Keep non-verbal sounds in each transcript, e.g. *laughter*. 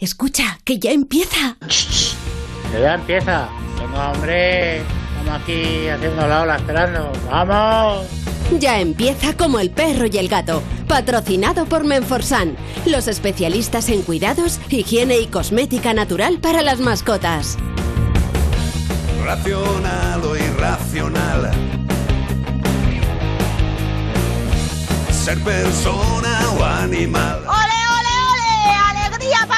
Escucha, que ya empieza. Que ya empieza. Venga, hombre. Estamos aquí haciendo la ola esperando. ¡Vamos! Ya empieza como el perro y el gato. Patrocinado por Menforsan, los especialistas en cuidados, higiene y cosmética natural para las mascotas. Racional o irracional. Ser persona o animal. ¡Ole, ole, ole! ¡Alegría para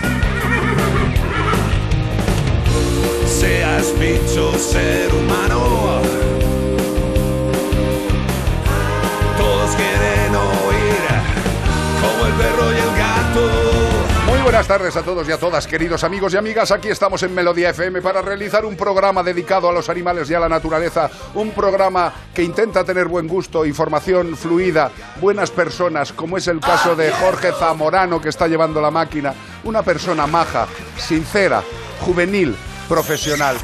Seas bicho, ser humano. Todos quieren oír como el perro y el gato. Muy buenas tardes a todos y a todas, queridos amigos y amigas. Aquí estamos en Melodía FM para realizar un programa dedicado a los animales y a la naturaleza. Un programa que intenta tener buen gusto, información fluida, buenas personas, como es el caso de Jorge Zamorano, que está llevando la máquina. Una persona maja, sincera, juvenil, profesional.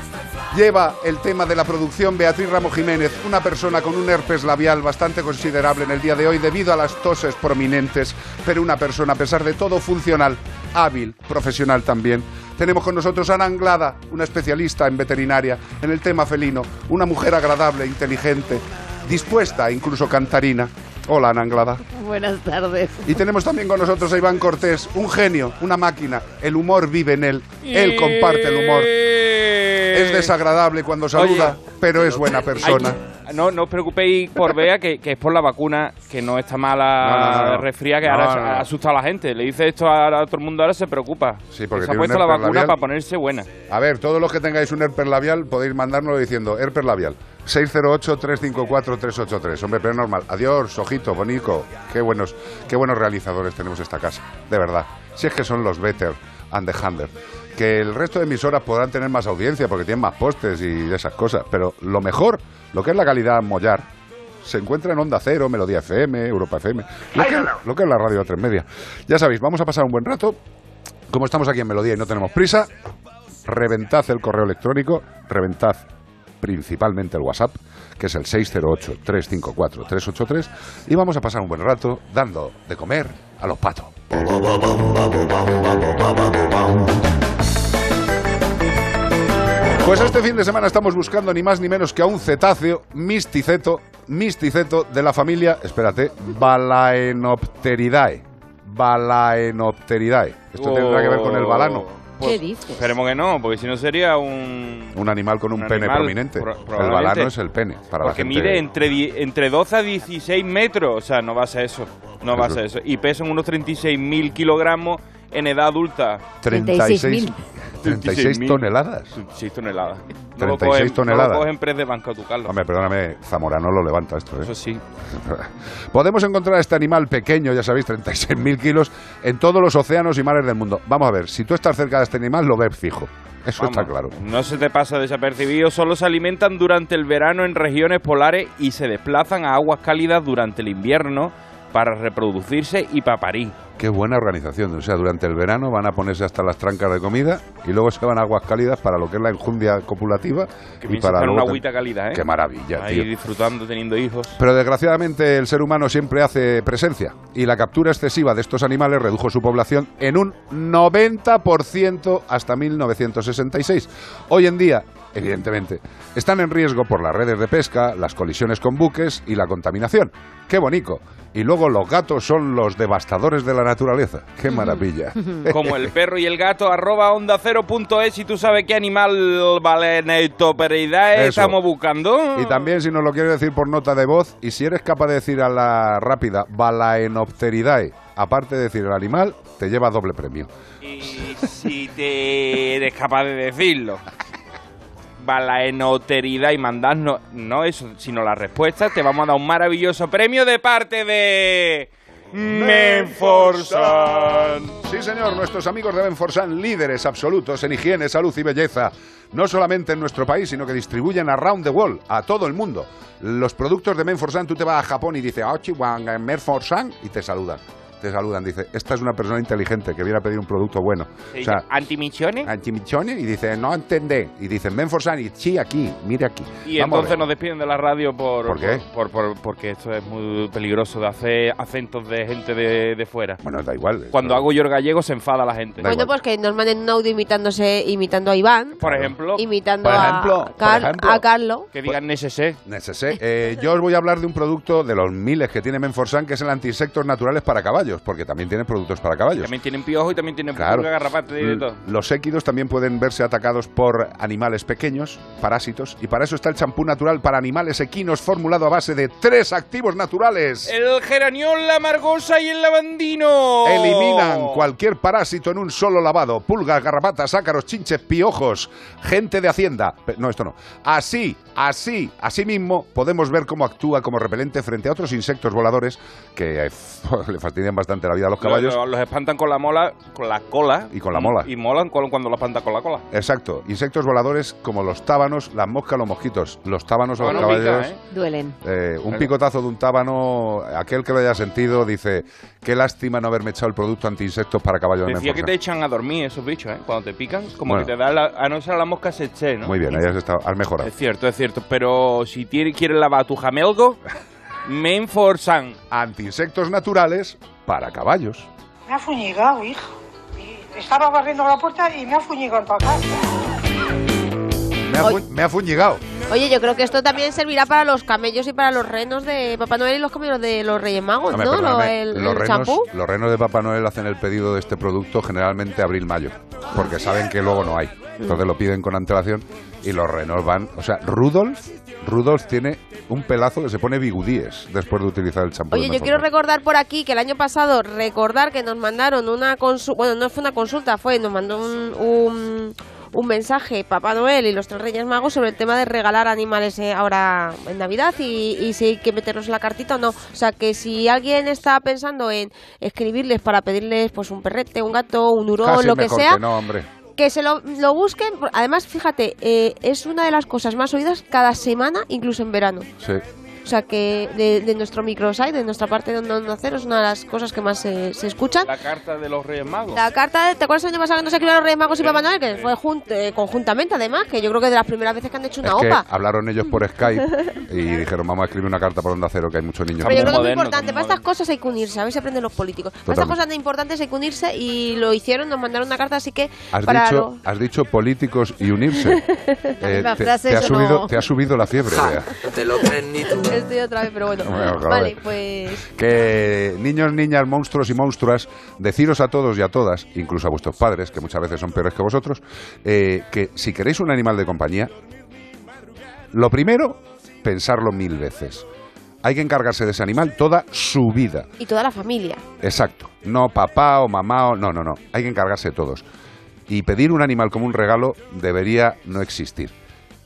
Lleva el tema de la producción Beatriz Ramo Jiménez, una persona con un herpes labial bastante considerable en el día de hoy debido a las toses prominentes, pero una persona a pesar de todo funcional, hábil, profesional también. Tenemos con nosotros a Ana Anglada, una especialista en veterinaria, en el tema felino, una mujer agradable, inteligente, dispuesta, incluso cantarina. Hola, Ana Anglada. Buenas tardes. Y tenemos también con nosotros a Iván Cortés, un genio, una máquina. El humor vive en él. Él comparte el humor. Es desagradable cuando saluda, pero es buena persona. No, no os preocupéis por Bea, que, que es por la vacuna, que no está mala No, no, no, no. resfría, que No, ahora no, no. asusta a la gente. Le dice esto a, a todo el mundo, ahora se preocupa. Sí, porque se ha puesto la vacuna labial. para ponerse buena. A ver, todos los que tengáis un herpes labial podéis mandárnoslo diciendo herpes labial. 608-354-383. Hombre, pero normal. Adiós, ojito, bonico. Qué buenos, qué buenos realizadores tenemos esta casa. De verdad. Si es que son los better and the Hunter. Que el resto de emisoras podrán tener más audiencia porque tienen más postes y esas cosas. Pero lo mejor, lo que es la calidad mollar, se encuentra en Onda Cero, Melodía FM, Europa FM. Lo que, lo que es la radio a tres media. Ya sabéis, vamos a pasar un buen rato. Como estamos aquí en Melodía y no tenemos prisa, reventad el correo electrónico, reventad principalmente el WhatsApp, que es el 608-354-383, y vamos a pasar un buen rato dando de comer a los patos. Pues este fin de semana estamos buscando ni más ni menos que a un cetáceo misticeto, misticeto de la familia, espérate, Balaenopteridae. Balaenopteridae. Esto tendrá que ver con el balano. Pues, ¿Qué dices? Esperemos que no, porque si no sería un... Un animal con un, Un pene animal, prominente. pro- el balano es el pene. Para Porque la gente. mide entre, entre 12 a 16 metros, o sea, no va a ser eso, no va a ser eso. Y pesa unos 36.000 kilogramos en edad adulta. 36, 36 36.000. toneladas. 6 toneladas. No lo 36 cogen, toneladas. No lo cogen pres de banco, tú, Carlos. Hombre, perdóname, Zamorano lo levanta esto. ¿eh? Eso sí. *laughs* Podemos encontrar este animal pequeño, ya sabéis, 36.000 kilos, en todos los océanos y mares del mundo. Vamos a ver, si tú estás cerca de este animal, lo ves fijo. Eso Vamos, está claro. No se te pasa desapercibido, solo se alimentan durante el verano en regiones polares y se desplazan a aguas cálidas durante el invierno para reproducirse y para parir. Qué buena organización. O sea, durante el verano van a ponerse hasta las trancas de comida y luego se van a aguas cálidas para lo que es la enjundia copulativa Que y para una agüita calidad, ¿eh? Qué maravilla, Ahí tío. disfrutando, teniendo hijos. Pero desgraciadamente el ser humano siempre hace presencia y la captura excesiva de estos animales redujo su población en un 90% hasta 1966. Hoy en día evidentemente, están en riesgo por las redes de pesca, las colisiones con buques y la contaminación. ¡Qué bonito! Y luego los gatos son los devastadores de la naturaleza. ¡Qué maravilla! Como el perro y el gato, arroba onda cero punto es, y tú sabes qué animal baleneitoperidae Eso. estamos buscando. Y también si nos lo quieres decir por nota de voz, y si eres capaz de decir a la rápida Balaenopteridae, aparte de decir el animal, te lleva doble premio. Y si te eres capaz de decirlo. Balaenoteridad y mandarnos, no eso, sino la respuesta, te vamos a dar un maravilloso premio de parte de... Menforsan. Sí, señor, nuestros amigos de Menforsan, líderes absolutos en higiene, salud y belleza, no solamente en nuestro país, sino que distribuyen around the world, a todo el mundo. Los productos de Menforsan, tú te vas a Japón y dices, ah, Menforsan, y te saludan. Te saludan, dice, esta es una persona inteligente que viene a pedir un producto bueno. O sea, ¿Antimisiones? Antimichone y dice, no entendé. Y dicen, Menforsan, y sí, aquí, mire aquí. Y Vamos entonces nos despiden de la radio por... ¿Por qué? por- por- porque esto es muy peligroso de hacer acentos de gente de, de fuera. Bueno, da igual. Cuando hago yo el gallego se enfada la gente. Da Bueno, igual. pues que nos manden un audio imitándose, imitando a Iván, Por ejemplo, imitando Por ejemplo, a, por Car- ejemplo. a Carlos. que digan NSC. Necesé. Eh, yo os voy a hablar de un producto de los miles que tiene Menforsan, que es el antisectos naturales para caballos, porque también tiene productos para caballos. También tienen piojo y también tienen Claro. garrapata y de todo. Los équidos también pueden verse atacados por animales pequeños, parásitos, y para eso está el champú natural para animales equinos formulado a base de tres activos naturales. El geraniol, la margosa y el lavandino. Eliminan cualquier parásito en un solo lavado. Pulgas, garrapatas, ácaros, chinches, piojos, gente de hacienda. No, esto no. Así, así, así mismo podemos ver cómo actúa como repelente frente a otros insectos voladores que eh, *laughs* le fastidian bastante la vida a los caballos. Los, los espantan con la mola, con la cola. Y con la mola. Y molan con- cuando los espantan con la cola. Exacto. Insectos voladores como los tábanos, las moscas, los mosquitos. Los tábanos a los pica, caballos. ¿eh? Duelen. Eh, un picotazo de un tábano, aquel que lo haya sentido, dice, qué lástima no haberme echado el producto anti-insectos para caballos de Decía que Menforsan". te echan a dormir esos bichos, ¿eh? Cuando te pican, como Bueno. que te da la, a no ser la mosca se eche, ¿no? Muy bien, ahí has, estado, has mejorado. Es cierto, es cierto. Pero si tiene- quieres lavar tu jamelgo, *laughs* Menforsan. Anti-insectos naturales para caballos. Me ha fuñigado, hija. Y Estaba barriendo la puerta y me ha fuñigado para acá. Me ha, fu- me ha fuñigado. Oye, yo creo que esto también servirá para los camellos y para los renos de Papá Noel y los camellos de los Reyes Magos, ¿no? Lo- el, los, el renos, champú. los renos de Papá Noel hacen el pedido de este producto generalmente abril-mayo, porque saben que luego no hay. Entonces lo piden con antelación y los renos van... O sea, Rudolf, Rudolf tiene un pelazo que se pone bigudíes después de utilizar el champú. Oye, yo quiero recordar por aquí que el año pasado, recordar que nos mandaron una consulta, bueno, no fue una consulta, fue, nos mandó un, un, un mensaje Papá Noel y los tres Reyes Magos sobre el tema de regalar animales eh, ahora en Navidad y, y si hay que meterlos en la cartita o no. O sea, que si alguien está pensando en escribirles para pedirles pues un perrete, un gato, un hurón, Casi lo que sea, que no, hombre. Que se lo, lo busquen. Además, fíjate, eh, es una de las cosas más oídas cada semana, incluso en verano. Sí. O sea que de, de nuestro microsite, de nuestra parte de Onda Cero, es una de las cosas que más se, se escuchan. La carta de los Reyes Magos. La carta, de- ¿te acuerdas el año pasado cuando se escribieron los Reyes Magos y Papá Noel? Que fue jun- eh, conjuntamente, además, que yo creo que de las primeras veces que han hecho una Es que OPA. hablaron ellos por Skype *laughs* y dijeron, vamos a escribir una carta por Onda Cero, que hay muchos niños. Pero yo creo que es muy importante. Para estas cosas hay que unirse, a ver si aprenden los políticos. Para estas cosas tan importantes hay que unirse y lo hicieron, nos mandaron una carta, así que Has para dicho, lo- has dicho políticos y unirse. *laughs* Eh, te, te ha subido, no- te ha subido la fiebre. Bea. Te lo crees ni tú. Estoy otra vez, pero bueno. *laughs* Vale, pues... Que niños, niñas, monstruos y monstruas, deciros a todos y a todas, incluso a vuestros padres, que muchas veces son peores que vosotros, eh, que si queréis un animal de compañía, lo primero, pensarlo mil veces. Hay que encargarse de ese animal toda su vida. Y toda la familia. Exacto. No papá o mamá o... No, no, no. Hay que encargarse de todos. Y pedir un animal como un regalo debería no existir.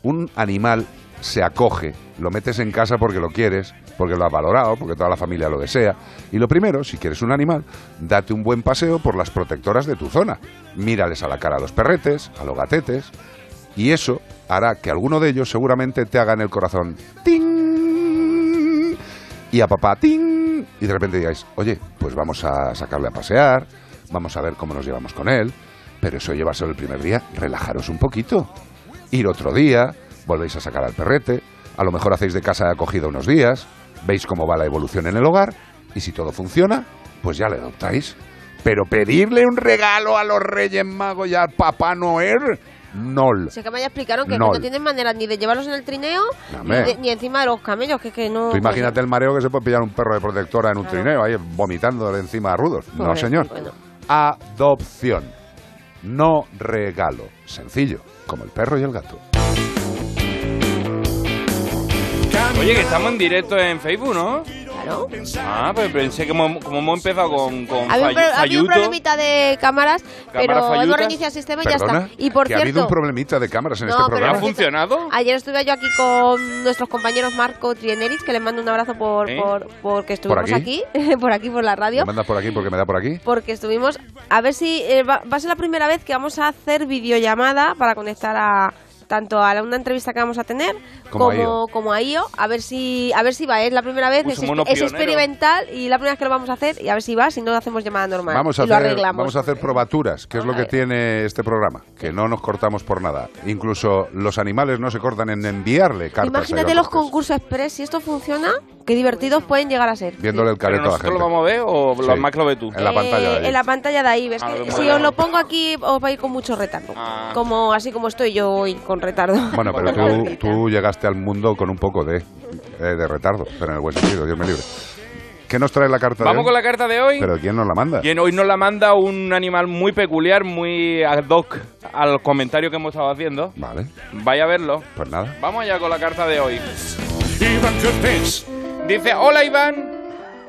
Un animal se acoge, lo metes en casa porque lo quieres, porque lo has valorado, porque toda la familia lo desea. Y lo primero, si quieres un animal, date un buen paseo por las protectoras de tu zona. Mírales a la cara a los perretes, a los gatetes, y eso hará que alguno de ellos seguramente te haga en el corazón ¡ting! y a papá ¡ting! y de repente digáis, oye, pues vamos a sacarle a pasear, vamos a ver cómo nos llevamos con él, pero eso llevárselo el primer día, relajaros un poquito. Ir otro día, volvéis a sacar al perrete, a lo mejor hacéis de casa de acogida unos días, veis cómo va la evolución en el hogar, y si todo funciona, pues ya le adoptáis. Pero pedirle un regalo a los Reyes Magos y al Papá Noel, Nol. Si es que me ya explicaron que no tienen manera ni de llevarlos en el trineo ni, Hombre. de- ni encima de los camellos, que, que no... Tú imagínate el mareo que se puede pillar un perro de protectora en un trineo, ahí vomitando de encima a Rudolf. No, señor. bueno. Adopción. No regalo. Sencillo, como el perro y el gato. Oye, que estamos en directo en Facebook, ¿no? Claro. Ah, pues pensé que como, como hemos empezado con, con Había un, Fayu- pro- había un problemita de cámaras, pero hemos reiniciado el sistema y ya Perdona, está. Y por que ha habido un problemita de cámaras en No, este pero ¿ha programa. funcionado? ayer estuve yo aquí con nuestros compañeros Marco Trieneris, que les mando un abrazo por, ¿Eh? por porque estuvimos aquí? aquí, *laughs* por aquí, por la radio. ¿Me mandas por aquí porque me da por aquí? Porque estuvimos, a ver si eh, va, va a ser la primera vez que vamos a hacer videollamada para conectar a tanto a la- una entrevista que vamos a tener Como como, a IO. como a IO, a ver si a ver si va, es la primera vez, es, experimental y la primera vez que lo vamos a hacer y a ver si va, si no hacemos llamada normal Vamos a, y lo hacer, arreglamos. vamos a hacer probaturas, que es lo que tiene este programa, que no nos cortamos por nada. Incluso los animales no se cortan en enviarle cartas. Imagínate los concursos express, si esto funciona, qué divertidos pueden llegar a ser. Viéndole el ¿Pero careto a la gente. lo vamos a ver o Sí. lo más que lo ves tú? En la pantalla de ahí. Eh, En la pantalla de ahí, ves Ah, que si os lo pongo aquí os va a ir con mucho retardo. Ah. Como así como estoy yo hoy con retardo. Bueno, pero tú, tú llegaste al mundo con un poco de, eh, de retardo, pero en el buen sentido, Dios me libre. ¿Qué nos trae la carta de Vamos hoy? con la carta de hoy. ¿Pero quién nos la manda? Bien, hoy nos la manda un animal muy peculiar, muy ad hoc al comentario que hemos estado haciendo. Vale, Vaya a verlo. pues nada. Vamos allá con la carta de hoy. Dice, hola Iván,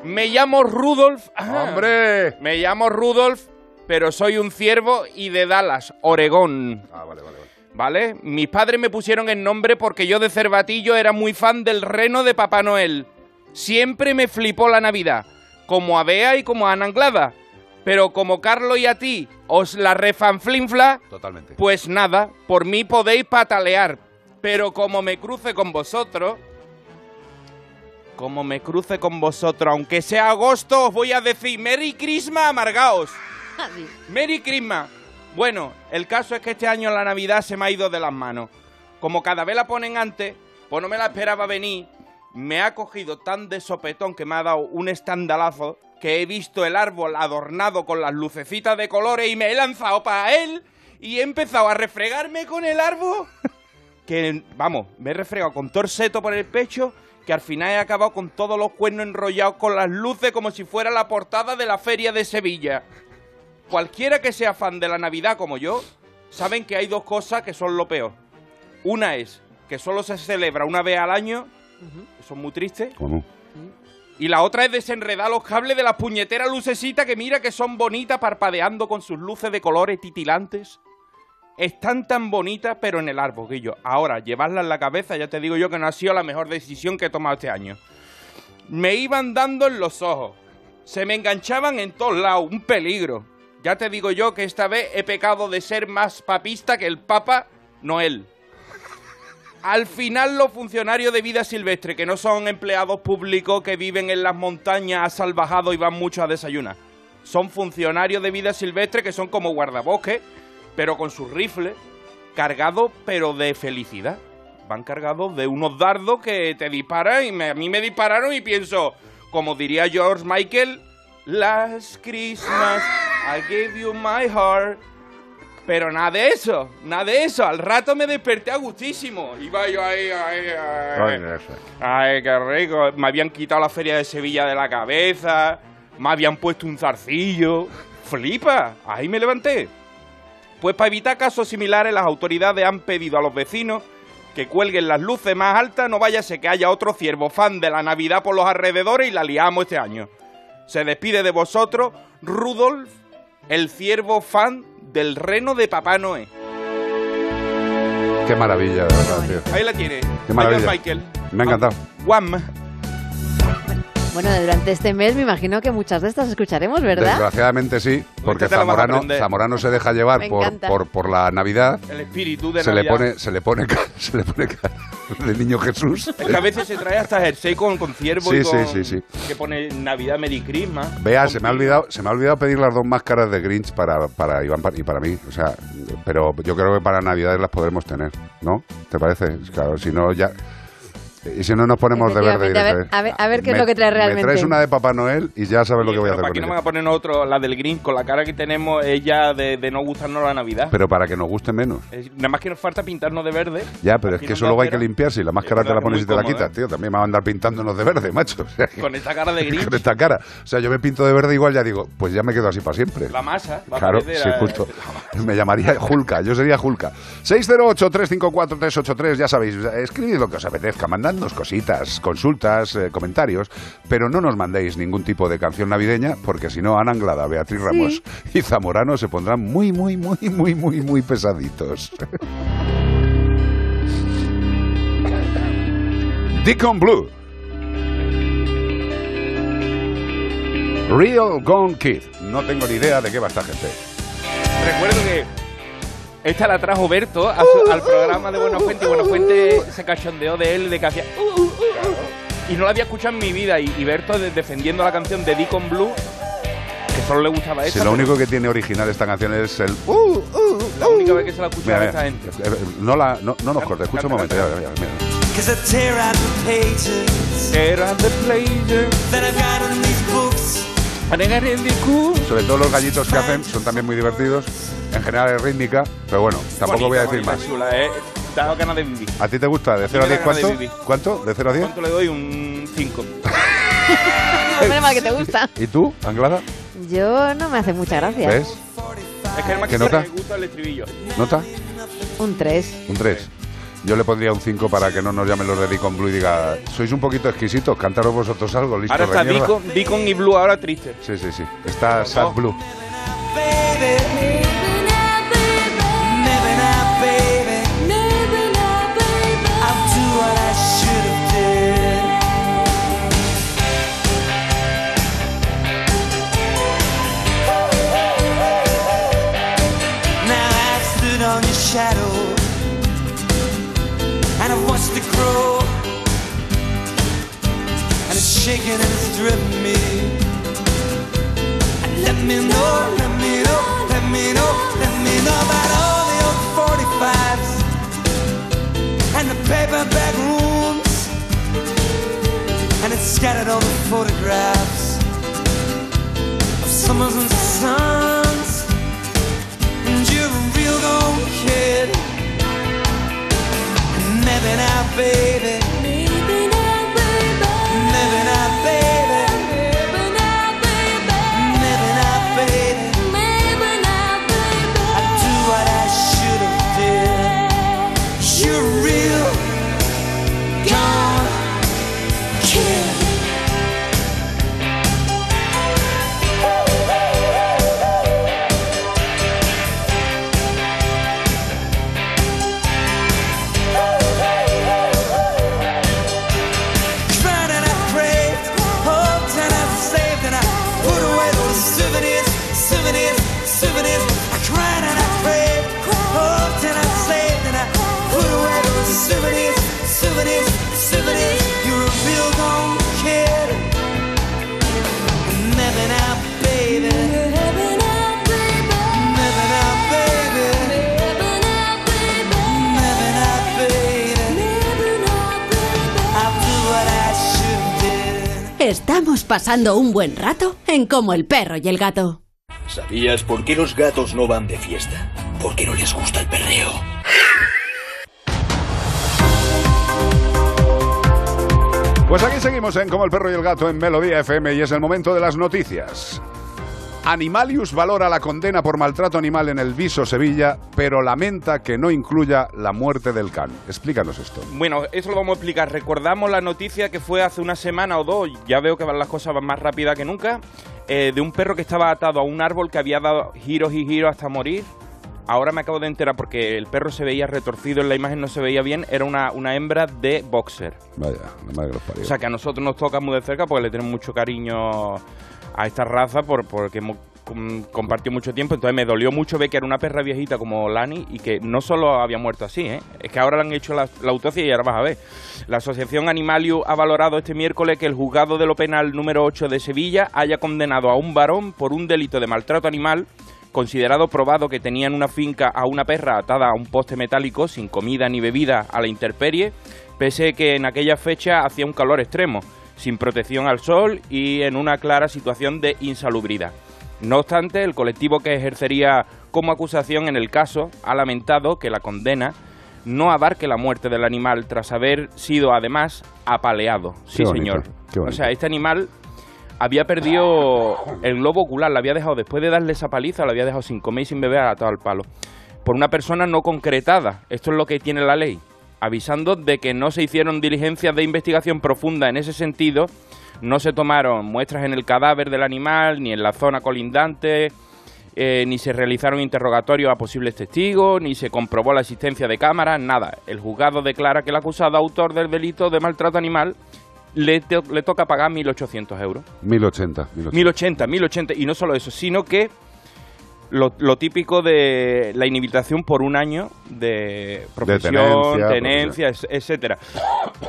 me llamo Rudolf. Ah, ¡Hombre! Me llamo Rudolf, pero soy un ciervo y de Dallas, Oregón. Ah, vale, vale, vale. Mis padres me pusieron el nombre porque yo de cervatillo era muy fan del reno de Papá Noel. Siempre me flipó la Navidad, como a Bea y como a Ana Anglada. Pero como Carlos y a ti os la refanflinfla, Totalmente. pues nada, por mí podéis patalear. Pero como me cruce con vosotros, como me cruce con vosotros, aunque sea agosto, os voy a decir Merry Christmas, amargaos. *laughs* Merry Christmas. Bueno, el caso es que este año la Navidad se me ha ido de las manos. Como cada vez la ponen antes, pues no me la esperaba venir. Me ha cogido tan de sopetón que me ha dado un estandalazo que he visto el árbol adornado con las lucecitas de colores y me he lanzado para él y he empezado a refregarme con el árbol. *laughs* Que, vamos, me he refregado con torseto por el pecho que al final he acabado con todos los cuernos enrollados con las luces como si fuera la portada de la feria de Sevilla. Cualquiera que sea fan de la Navidad como yo, saben que hay dos cosas que son lo peor. Una es que solo se celebra una vez al año, eso es muy triste. ¿Cómo? Y la otra es desenredar los cables de las puñeteras lucecitas que mira que son bonitas parpadeando con sus luces de colores titilantes. Están tan bonitas, pero en el árbol, Guillo. Ahora, llevarlas en la cabeza, ya te digo yo que no ha sido la mejor decisión que he tomado este año. Me iban dando en los ojos. Se me enganchaban en todos lados. Un peligro. Ya te digo yo que esta vez he pecado de ser más papista que el Papa Noel. Al final los funcionarios de vida silvestre, que no son empleados públicos que viven en las montañas salvajados y van mucho a desayunar, son funcionarios de vida silvestre que son como guardabosques, pero con sus rifles, cargados pero de felicidad. Van cargados de unos dardos que te disparan y me- a mí me dispararon y pienso, como diría George Michael, Last Christmas I gave you my heart. Pero nada de eso, nada de eso. Al rato me desperté a gustísimo. Iba yo ahí, ahí, ahí. Ay, qué rico. Me habían quitado la feria de Sevilla de la cabeza. Me habían puesto un zarcillo. Flipa. Ahí me levanté. Pues para evitar casos similares, las autoridades han pedido a los vecinos que cuelguen las luces más altas. No vaya a ser que haya otro ciervo fan de la Navidad por los alrededores y la liamos este año. Se despide de vosotros Rudolf, el ciervo fan del reno de Papá Noé. Qué maravilla, de verdad, tío. Ahí la tiene. Qué maravilla. Michael. Me ha encantado. Guam. Bueno, durante este mes me imagino que muchas de estas escucharemos, ¿verdad? Desgraciadamente sí, porque Zamorano. Zamorano se deja llevar por, por, por la Navidad. El espíritu de Se le Navidad. pone, se le pone, ca- *laughs* se le pone cara *laughs* de niño Jesús. Es que a veces se trae hasta jersey con, con ciervo Sí, y sí, con... sí, sí. Que pone Navidad Merry Christmas. Vea, se me ha olvidado, se me ha olvidado pedir las dos máscaras de Grinch para, para Iván y para mí. O sea, pero yo creo que para Navidades las podremos tener, ¿no? ¿Te parece? Claro, si no ya. Y si no nos ponemos de verde. A ver- a ver- a ver qué es "Me- lo que trae Me realmente". traes una de Papá Noel y ya sabes lo que voy a hacer ¿Para con qué no ella. van a poner otro, la del Green, con la cara que tenemos ella de, de no gustarnos la Navidad? Pero para que nos guste menos. Es- nada más que nos falta pintarnos de verde. Ya, pero es Aquí que eso me luego hay que limpiar. Si la máscara Es te la pones y te la quitas, ¿eh? tío, también me van a andar pintándonos de verde, macho. O sea, que- Con esta cara de Green. *laughs* con esta cara. O sea, yo me pinto de verde igual, ya digo, pues ya me quedo así para siempre. La masa. va Claro, sí, a- justo. Me llamaría Julka, yo sería Julka. 608-354-383, ya sabéis, escribid lo que os apetezca, mandadnos cositas, consultas, eh, comentarios, pero no nos mandéis ningún tipo de canción navideña, porque si no, Ana Anglada, Beatriz Ramos y Zamorano se pondrán muy, muy, muy, muy, muy, muy pesaditos. *laughs* Deacon Blue. Real Gone Kid. No tengo ni idea de qué va esta gente. Recuerdo que esta la trajo Berto a su- al programa de Buenafuente y Buenafuente se cachondeó de él de que hacía "Uh, uh, uh", y no la había escuchado en mi vida y, y Berto de- defendiendo la canción de Deacon Blue que solo le gustaba esta Si lo pero único que tiene original esta canción es el. Uh, uh, la única vez que se la escuchaba Mira, a esta mira, gente eh, eh, no, la, no, no nos corte, escucha un momento. ya, mira. Sobre todo los gallitos que hacen son también muy divertidos. En general es rítmica, pero bueno, tampoco voy a decir Bonita, más. chula, eh. Da ganas de vivir. ¿A ti te gusta? ¿De 0 a me da 10 ganas de cuánto? ¿Cuánto? ¿De 0 a 10? ¿Cuánto le doy? Un 5. *laughs* Menos mal que te gusta. ¿Y tú, Anglada? Yo no me hace mucha gracia. ¿Ves? Es que además ¿Qué que nota? me gusta el estribillo. ¿Nota? Un 3. Un 3. Yo le pondría un 5 para que no nos llamen los de Deacon Blue y diga, sois un poquito exquisitos, cantaros vosotros algo, listos Ahora está de mierda". Deacon, Deacon y Blue ahora triste. Sí, sí, sí. Está Sad Blue. Shaking and it's driven me. Let me know, let me know, let me know, let me know about all the old 45s and the paperback rooms. And it's scattered all the photographs of summers and suns. And you're a real gone kid. and Maybe not, baby. Estamos pasando un buen rato en Como el perro y el gato. ¿Sabías por qué los gatos no van de fiesta? Porque no les gusta el perreo. Pues aquí seguimos en Como el perro y el gato en Melodía FM y es el momento de las noticias. Animalius valora la condena por maltrato animal en el Viso Sevilla, pero lamenta que no incluya la muerte del can. Explícanos esto. Bueno, eso lo vamos a explicar. Recordamos la noticia que fue hace una semana o dos, ya veo que van las cosas van más rápidas que nunca, eh, de un perro que estaba atado a un árbol que había dado giros y giros hasta morir. Ahora me acabo de enterar porque el perro se veía retorcido, en la imagen no se veía bien, era una, una hembra de boxer. Vaya, la madre que los parió. O sea que a nosotros nos toca muy de cerca porque le tenemos mucho cariño a esta raza por, porque hemos com- compartido mucho tiempo. Entonces me dolió mucho ver que era una perra viejita como Lani y que no solo había muerto así, ¿eh? es que ahora le han hecho la, autopsia y ahora vas a ver. La Asociación Animaliu ha valorado este miércoles que el juzgado de lo penal número 8 de Sevilla haya condenado a un varón por un delito de maltrato animal considerado probado que tenía en una finca a una perra atada a un poste metálico sin comida ni bebida a la intemperie, pese que en aquella fecha hacía un calor extremo, sin protección al sol y en una clara situación de insalubridad. No obstante, el colectivo que ejercería como acusación en el caso ha lamentado que la condena no abarque la muerte del animal tras haber sido además apaleado. Sí, bonito, señor. O sea, este animal había perdido el globo ocular, la había dejado después de darle esa paliza, la había dejado sin comer y sin beber atado al palo. Por una persona no concretada. Esto es lo que tiene la ley. Avisando de que no se hicieron diligencias de investigación profunda en ese sentido, no se tomaron muestras en el cadáver del animal ni en la zona colindante, eh, ni se realizaron interrogatorios a posibles testigos, ni se comprobó la existencia de cámaras, nada. El juzgado declara que el acusado autor del delito de maltrato animal le, to- le toca pagar 1.800 euros. 1080. 1080. 1080, 1080. Y no solo eso, sino que lo, lo típico de la inhabilitación por un año de profesión, tenencia, tenencia, es- etcétera.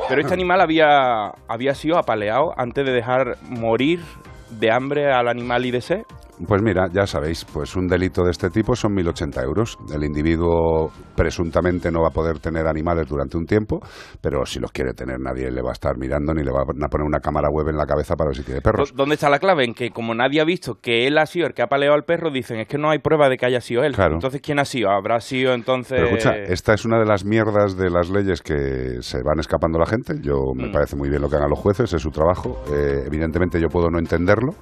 Pero este animal había, había sido apaleado antes de dejar morir de hambre al animal y de sed. Pues mira, ya sabéis, pues un delito de este tipo son 1.080 euros. El individuo presuntamente no va a poder tener animales durante un tiempo, pero si los quiere tener nadie le va a estar mirando ni le va a poner una cámara web en la cabeza para ver si tiene perros. ¿Dó- ¿Dónde está la clave? En que como nadie ha visto que él ha sido el que ha apaleado al perro, dicen es que no hay prueba de que haya sido él. Claro. Entonces, ¿quién ha sido? Habrá sido entonces... Pero escucha, esta es una de las mierdas de las leyes que se van escapando la gente. Yo me Mm. parece muy bien lo que hagan los jueces, es su trabajo. Eh, evidentemente yo puedo no entenderlo,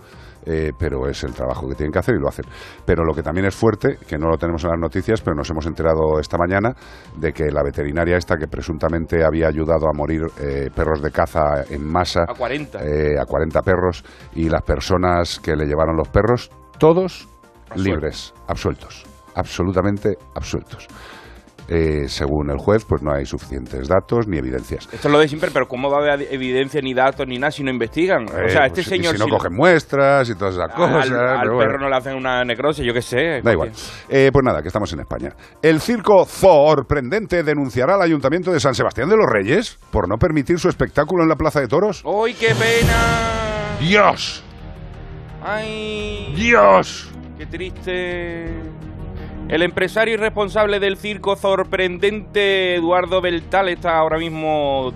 eh, pero es el trabajo que tienen que hacer y lo hacen. Pero lo que también es fuerte, que no lo tenemos en las noticias, pero nos hemos enterado esta mañana de que la veterinaria esta que presuntamente había ayudado a morir eh, perros de caza en masa, A 40. eh, a 40 perros, y las personas que le llevaron los perros, todos libres, absueltos, absolutamente absueltos. Eh, según el juez, pues no hay suficientes datos ni evidencias. Esto es lo de siempre, pero ¿cómo va a haber evidencia ni datos ni nada si no investigan? o Eh, sea, pues este si- señor... si no si- cogen muestras y todas esas al, cosas. al bueno. perro no le hacen una necrosis, yo qué sé. Da igual. Eh, pues nada, que estamos en España. El circo sorprendente denunciará al Ayuntamiento de San Sebastián de los Reyes por no permitir su espectáculo en la Plaza de Toros. ¡Uy, qué pena! ¡Dios! ¡Ay! ¡Dios! ¡Qué triste! El empresario y responsable del circo sorprendente Eduardo Beltal está ahora mismo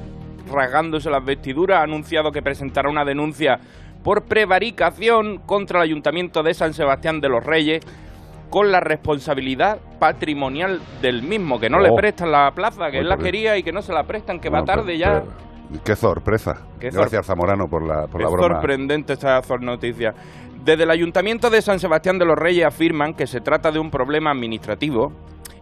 rasgándose las vestiduras. Ha anunciado que presentará una denuncia por prevaricación contra el Ayuntamiento de San Sebastián de los Reyes con la responsabilidad patrimonial del mismo, que no le Oh. prestan la plaza, que él la por- quería y que no se la prestan, que va No, tarde pero- ya. pero- qué sorpresa. Qué Gracias, Zamorano, por la, por la es broma. sorprendente esta noticia. Desde el Ayuntamiento de San Sebastián de los Reyes afirman que se trata de un problema administrativo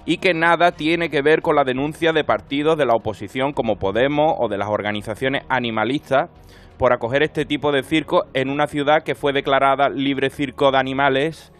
y que nada tiene que ver con la denuncia de partidos de la oposición como Podemos o de las organizaciones animalistas por acoger este tipo de circo en una ciudad que fue declarada libre circo de animales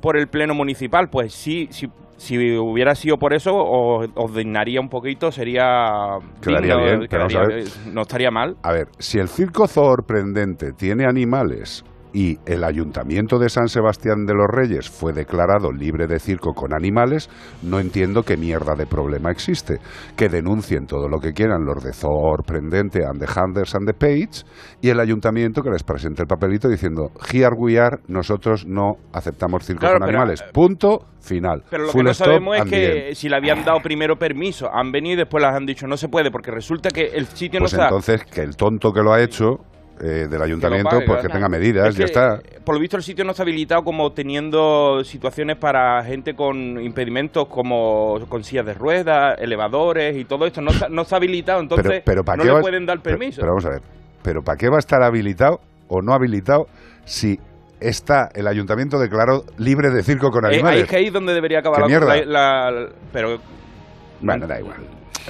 por el Pleno Municipal. Pues sí, sí, si hubiera sido por eso, os, os dignaría un poquito, sería... Quedaría digno, bien, pero vamos a quedaría- no estaría mal. A ver, si el circo sorprendente tiene animales y el ayuntamiento de San Sebastián de los Reyes fue declarado libre de circo con animales, no entiendo qué mierda de problema existe. Que denuncien todo lo que quieran los de sorprendente and the Handers and the Page y el ayuntamiento que les presente el papelito diciendo here we are, nosotros no aceptamos circo Claro, con pero- animales. Punto final. Pero lo Full que no sabemos es que end. si le habían dado primero permiso, han venido y después les han dicho no se puede, porque resulta que el sitio Pues no está. entonces que el tonto que lo ha hecho eh, del ayuntamiento, pague, pues que tenga medidas, Es ya está. Por lo visto el sitio no está habilitado como teniendo situaciones para gente con impedimentos como con sillas de ruedas, elevadores y todo esto. No está, no está habilitado, entonces pero, pero ¿para no le pueden dar permiso. Pero, vamos a ver, pero ¿para qué va a estar habilitado o no habilitado si está el ayuntamiento declarado libre de circo con Eh, ahí animales? es que ahí es donde debería acabar ¿Qué la, la- la- Pero Bueno, da igual.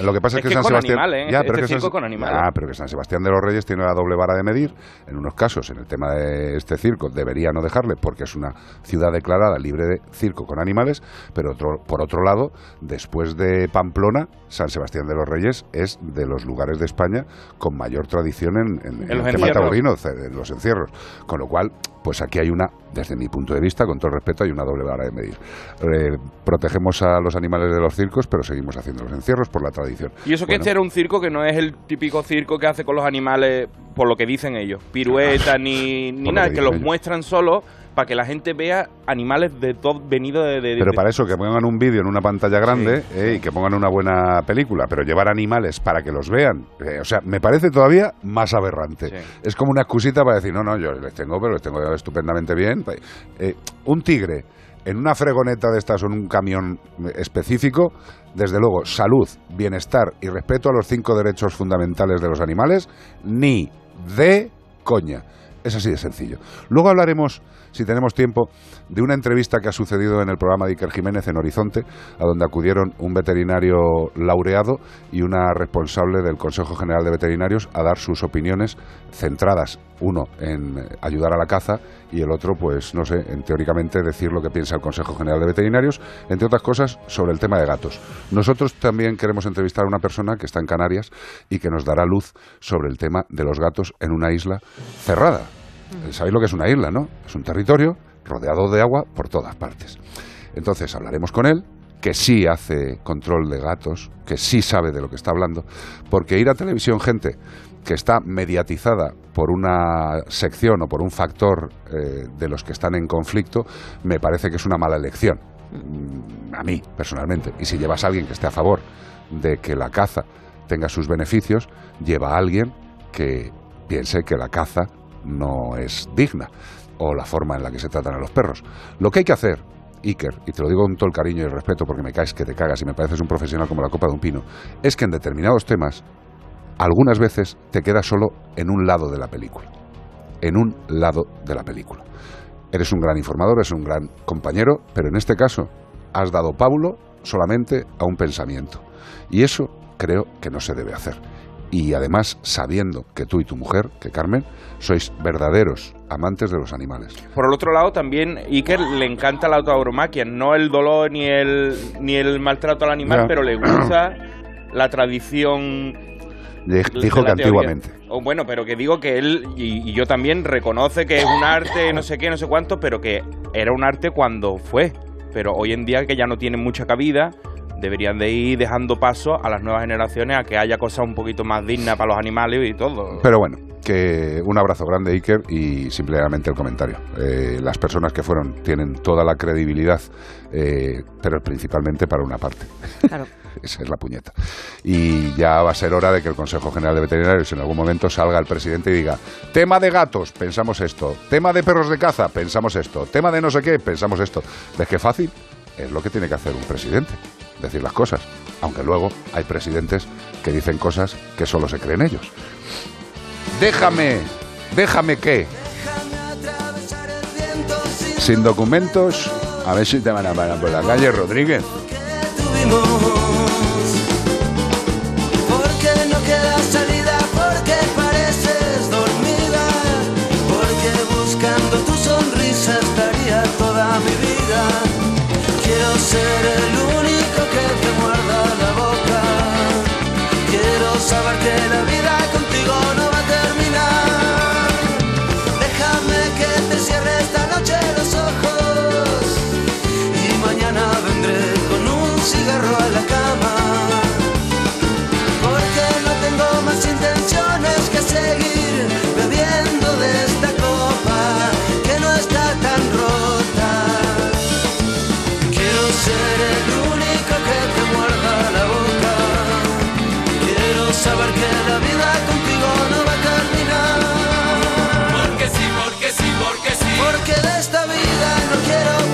Lo que pasa es, Es que, San Sebastián. pero que San- con animales. Ah, pero que San Sebastián de los Reyes tiene la doble vara de medir. En unos casos, en el tema de este circo, debería no dejarle porque es una ciudad declarada libre de circo con animales. Pero otro, por otro lado, después de Pamplona, San Sebastián de los Reyes es de los lugares de España con mayor tradición en, en- en En los el tema taurino, en los encierros. Con lo cual, pues aquí hay una, desde mi punto de vista, con todo el respeto, hay una doble vara de medir. Eh, protegemos a los animales de los circos, pero seguimos haciendo los encierros por la tradición. Y eso que este era un circo que no es el típico circo que hace con los animales, por lo que dicen ellos. Piruetas ni, ni nada, que los ellos. muestran solo, para que la gente vea animales de todo venido de, de- Pero de- para eso que pongan un vídeo en una pantalla grande eh, y que pongan una buena película, pero llevar animales para que los vean, eh, o sea, me parece todavía más aberrante. Es como una excusita para decir, no, no, yo les tengo, pero les tengo estupendamente bien. Eh, un tigre en una fregoneta de estas o en un camión específico, desde luego, salud, bienestar y respeto a los cinco derechos fundamentales de los animales, ni de coña. Es así de sencillo. Luego hablaremos, si tenemos tiempo, de una entrevista que ha sucedido en el programa de Iker Jiménez en Horizonte, a donde acudieron un veterinario laureado y una responsable del Consejo General de Veterinarios a dar sus opiniones centradas, uno en ayudar a la caza y el otro, pues no sé, en teóricamente decir lo que piensa el Consejo General de Veterinarios, entre otras cosas, sobre el tema de gatos. Nosotros también queremos entrevistar a una persona que está en Canarias y que nos dará luz sobre el tema de los gatos en una isla cerrada. Sabéis lo que es una isla, ¿no? Es un territorio rodeado de agua por todas partes. Entonces hablaremos con él, que sí hace control de gatos, que sí sabe de lo que está hablando, porque ir a televisión, gente que está mediatizada por una sección o por un factor eh, de los que están en conflicto, me parece que es una mala elección. Mm, A mí, personalmente. Y si llevas a alguien que esté a favor de que la caza tenga sus beneficios, lleva a alguien que piense que la caza no es digna o la forma en la que se tratan a los perros. Lo que hay que hacer, Iker, y te lo digo con todo el cariño y el respeto porque me caes que te cagas y me pareces un profesional como la copa de un pino, es que en determinados temas algunas veces te quedas solo en un lado de la película. En un lado de la película. Eres un gran informador, eres un gran compañero, pero en este caso has dado pábulo solamente a un pensamiento. Y eso creo que no se debe hacer. Y además sabiendo que tú y tu mujer, que Carmen, sois verdaderos amantes de los animales. Por el otro lado, también Iker le encanta la tauromaquia, no el dolor ni el, ni el maltrato al animal, Ya. pero le gusta la tradición. Dijo que antiguamente. O bueno, pero que digo que él, y, y yo también, reconoce que es un arte, no sé qué, no sé cuánto, pero que era un arte cuando fue. Pero hoy en día que ya no tiene mucha cabida, deberían de ir dejando paso a las nuevas generaciones a que haya cosas un poquito más dignas para los animales y todo. Pero bueno, que un abrazo grande, Iker, y simplemente el comentario. Eh, las personas que fueron tienen toda la credibilidad, eh, pero principalmente para una parte. Claro. *laughs* Esa es la puñeta. Y ya va a ser hora de que el Consejo General de Veterinarios en algún momento salga el presidente y diga, tema de gatos, pensamos esto, tema de perros de caza, pensamos esto, tema de no sé qué, pensamos esto. ¿Ves qué fácil? Es lo que tiene que hacer un presidente, decir las cosas. Aunque luego hay presidentes que dicen cosas que solo se creen ellos. Déjame, déjame qué. Sin documentos, a ver si te van a parar por la calle, Rodríguez. Ser el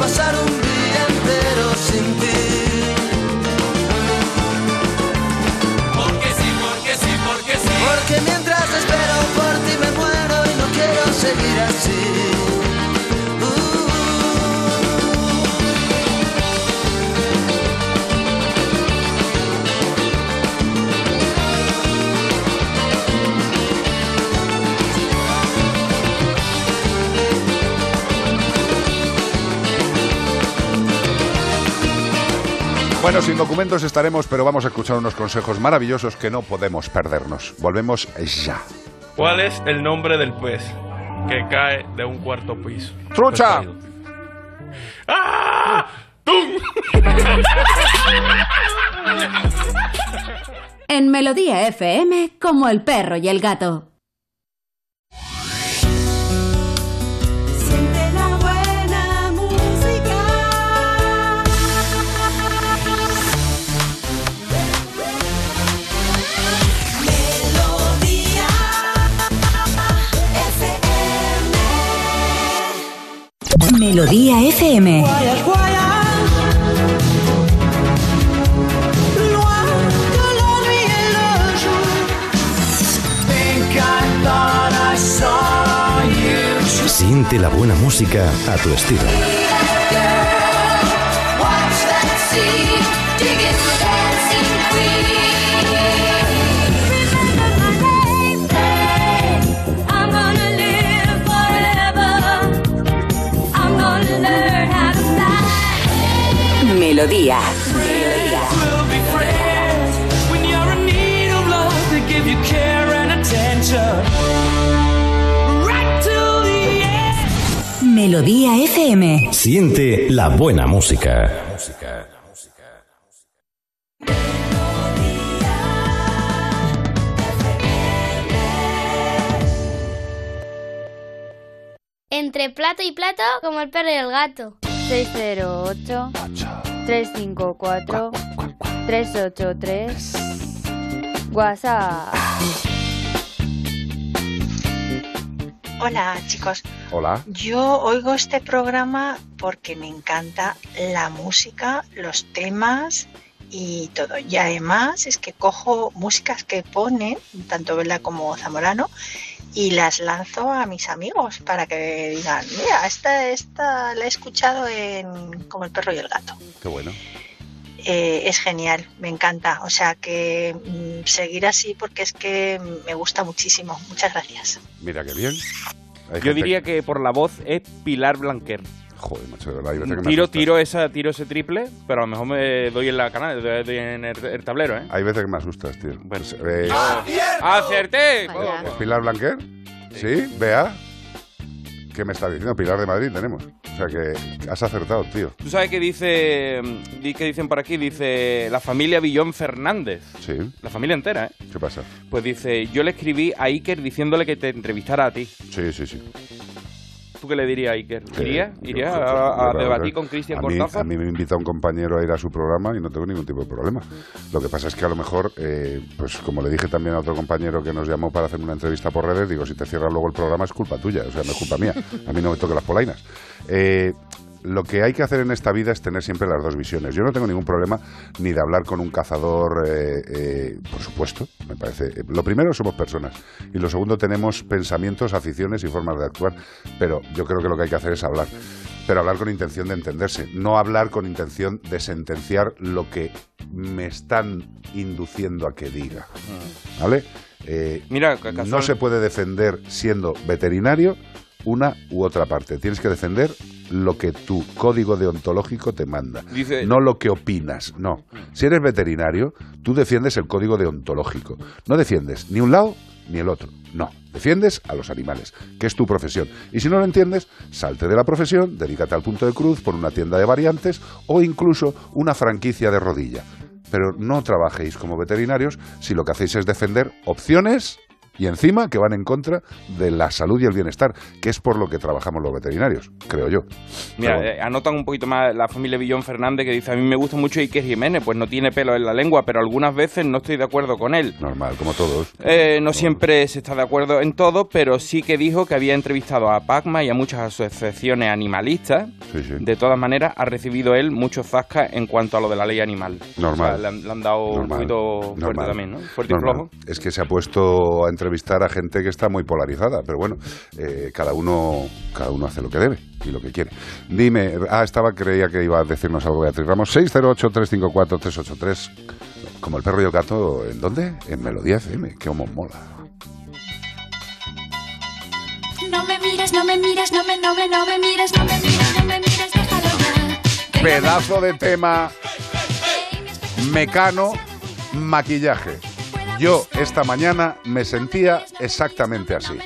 pasar un día entero sin ti. Porque sí, porque sí, porque sí. Porque mientras espero por ti me muero y no quiero seguir así. Bueno, sin documentos estaremos, pero vamos a escuchar unos consejos maravillosos que no podemos perdernos. Volvemos ya. ¿Cuál es el nombre del pez que cae de un cuarto piso? ¡Trucha! ¡Ah! ¡Tum! En Melodía FM, como el perro y el gato. Saw you. Siente la buena música a tu estilo. End. Melodía FM. Siente la buena música. Entre plato y plato, como el perro y el gato. 608 354 383 WhatsApp. Hola chicos, Hola. yo oigo este programa porque me encanta la música, los temas y todo. Y además es que cojo músicas que ponen, tanto Vela como Zamorano, y las lanzo a mis amigos para que digan, mira, esta, esta la he escuchado en Como el perro y el gato. Qué bueno. Eh, es genial, me encanta. O sea que mm, seguir así porque es que me gusta muchísimo. Muchas gracias. Mira qué bien. Hay Yo gente- diría que por la voz es Pilar Blanquer. Joder, macho, de verdad, hay veces que me Tiro, tiro, esa, tiro ese triple, pero a lo mejor me doy en la canal, doy en el, el tablero, ¿eh? Hay veces que me asustas, tío. Pues, eh, ¡Acerté! ¿Es Pilar Blanquer? ¿Sí? Vea. ¿Qué me está diciendo? Pilar de Madrid tenemos. O sea que has acertado, tío. Tú sabes que dice, di que dicen por aquí, dice la familia Villón Fernández. Sí. La familia entera, ¿eh? ¿Qué pasa? Pues dice, yo le escribí a Iker diciéndole que te entrevistara a ti. Sí, sí, sí. ¿Tú qué le dirías a Iker? Que- ¿Iría? yo- ¿Iría yo- a, a yo- debatir con Cristian Cortázar? a mí me invita un compañero a ir a su programa y no tengo ningún tipo de problema. Lo que pasa es que a lo mejor, eh, pues como le dije también a otro compañero que nos llamó para hacer una entrevista por redes, digo, si te cierras luego el programa es culpa tuya, o sea, no es culpa mía. A mí no me toque las polainas. Eh, lo que hay que hacer en esta vida es tener siempre las dos visiones. Yo no tengo ningún problema ni de hablar con un cazador, eh, eh, por supuesto, me parece. eh, Lo primero, somos personas. Y lo segundo, tenemos pensamientos, aficiones y formas de actuar. Pero yo creo que lo que hay que hacer es hablar. Pero hablar con intención de entenderse. No hablar con intención de sentenciar lo que me están induciendo a que diga. ¿Vale? Eh, Mira, no se puede defender siendo veterinario una u otra parte. Tienes que defender lo que tu código deontológico te manda, Dice- no lo que opinas. No. Si eres veterinario, tú defiendes el código deontológico. No defiendes ni un lado ni el otro. No. Defiendes a los animales, que es tu profesión. Y si no lo entiendes, salte de la profesión, dedícate al punto de cruz, por una tienda de variantes o incluso una franquicia de rodilla. Pero no trabajéis como veterinarios si lo que hacéis es defender opciones y encima que van en contra de la salud y el bienestar, que es por lo que trabajamos los veterinarios, creo yo. Mira, bueno. eh, anotan un poquito más la familia Villón Fernández que dice, a mí me gusta mucho Iker Jiménez, pues no tiene pelo en la lengua, pero algunas veces no estoy de acuerdo con él. Normal, como todos. Eh, no siempre se está de acuerdo en todo, pero sí que dijo que había entrevistado a Pacma y a muchas asociaciones animalistas. Sí, sí. De todas maneras, ha recibido él muchos zascas en cuanto a lo de la ley animal. Normal. O sea, le, han, le han dado un Normal, poquito fuerte normal, también, ¿no? Fuerte y flojo. Es que se ha puesto a entrevistar a gente que está muy polarizada, pero bueno, eh, cada uno cada uno hace lo que debe y lo que quiere. Dime, ah, estaba, creía que iba a decirnos algo Beatriz Ramos, 608-354-383, como el perro y el gato, ¿en dónde? En Melodía FM, que como mola. No me mires, no me mires, no me, no me, no me mires, no me mires, no me mires, déjalo ya. Pedazo de tema, mecano, maquillaje. Yo esta mañana me sentía exactamente así.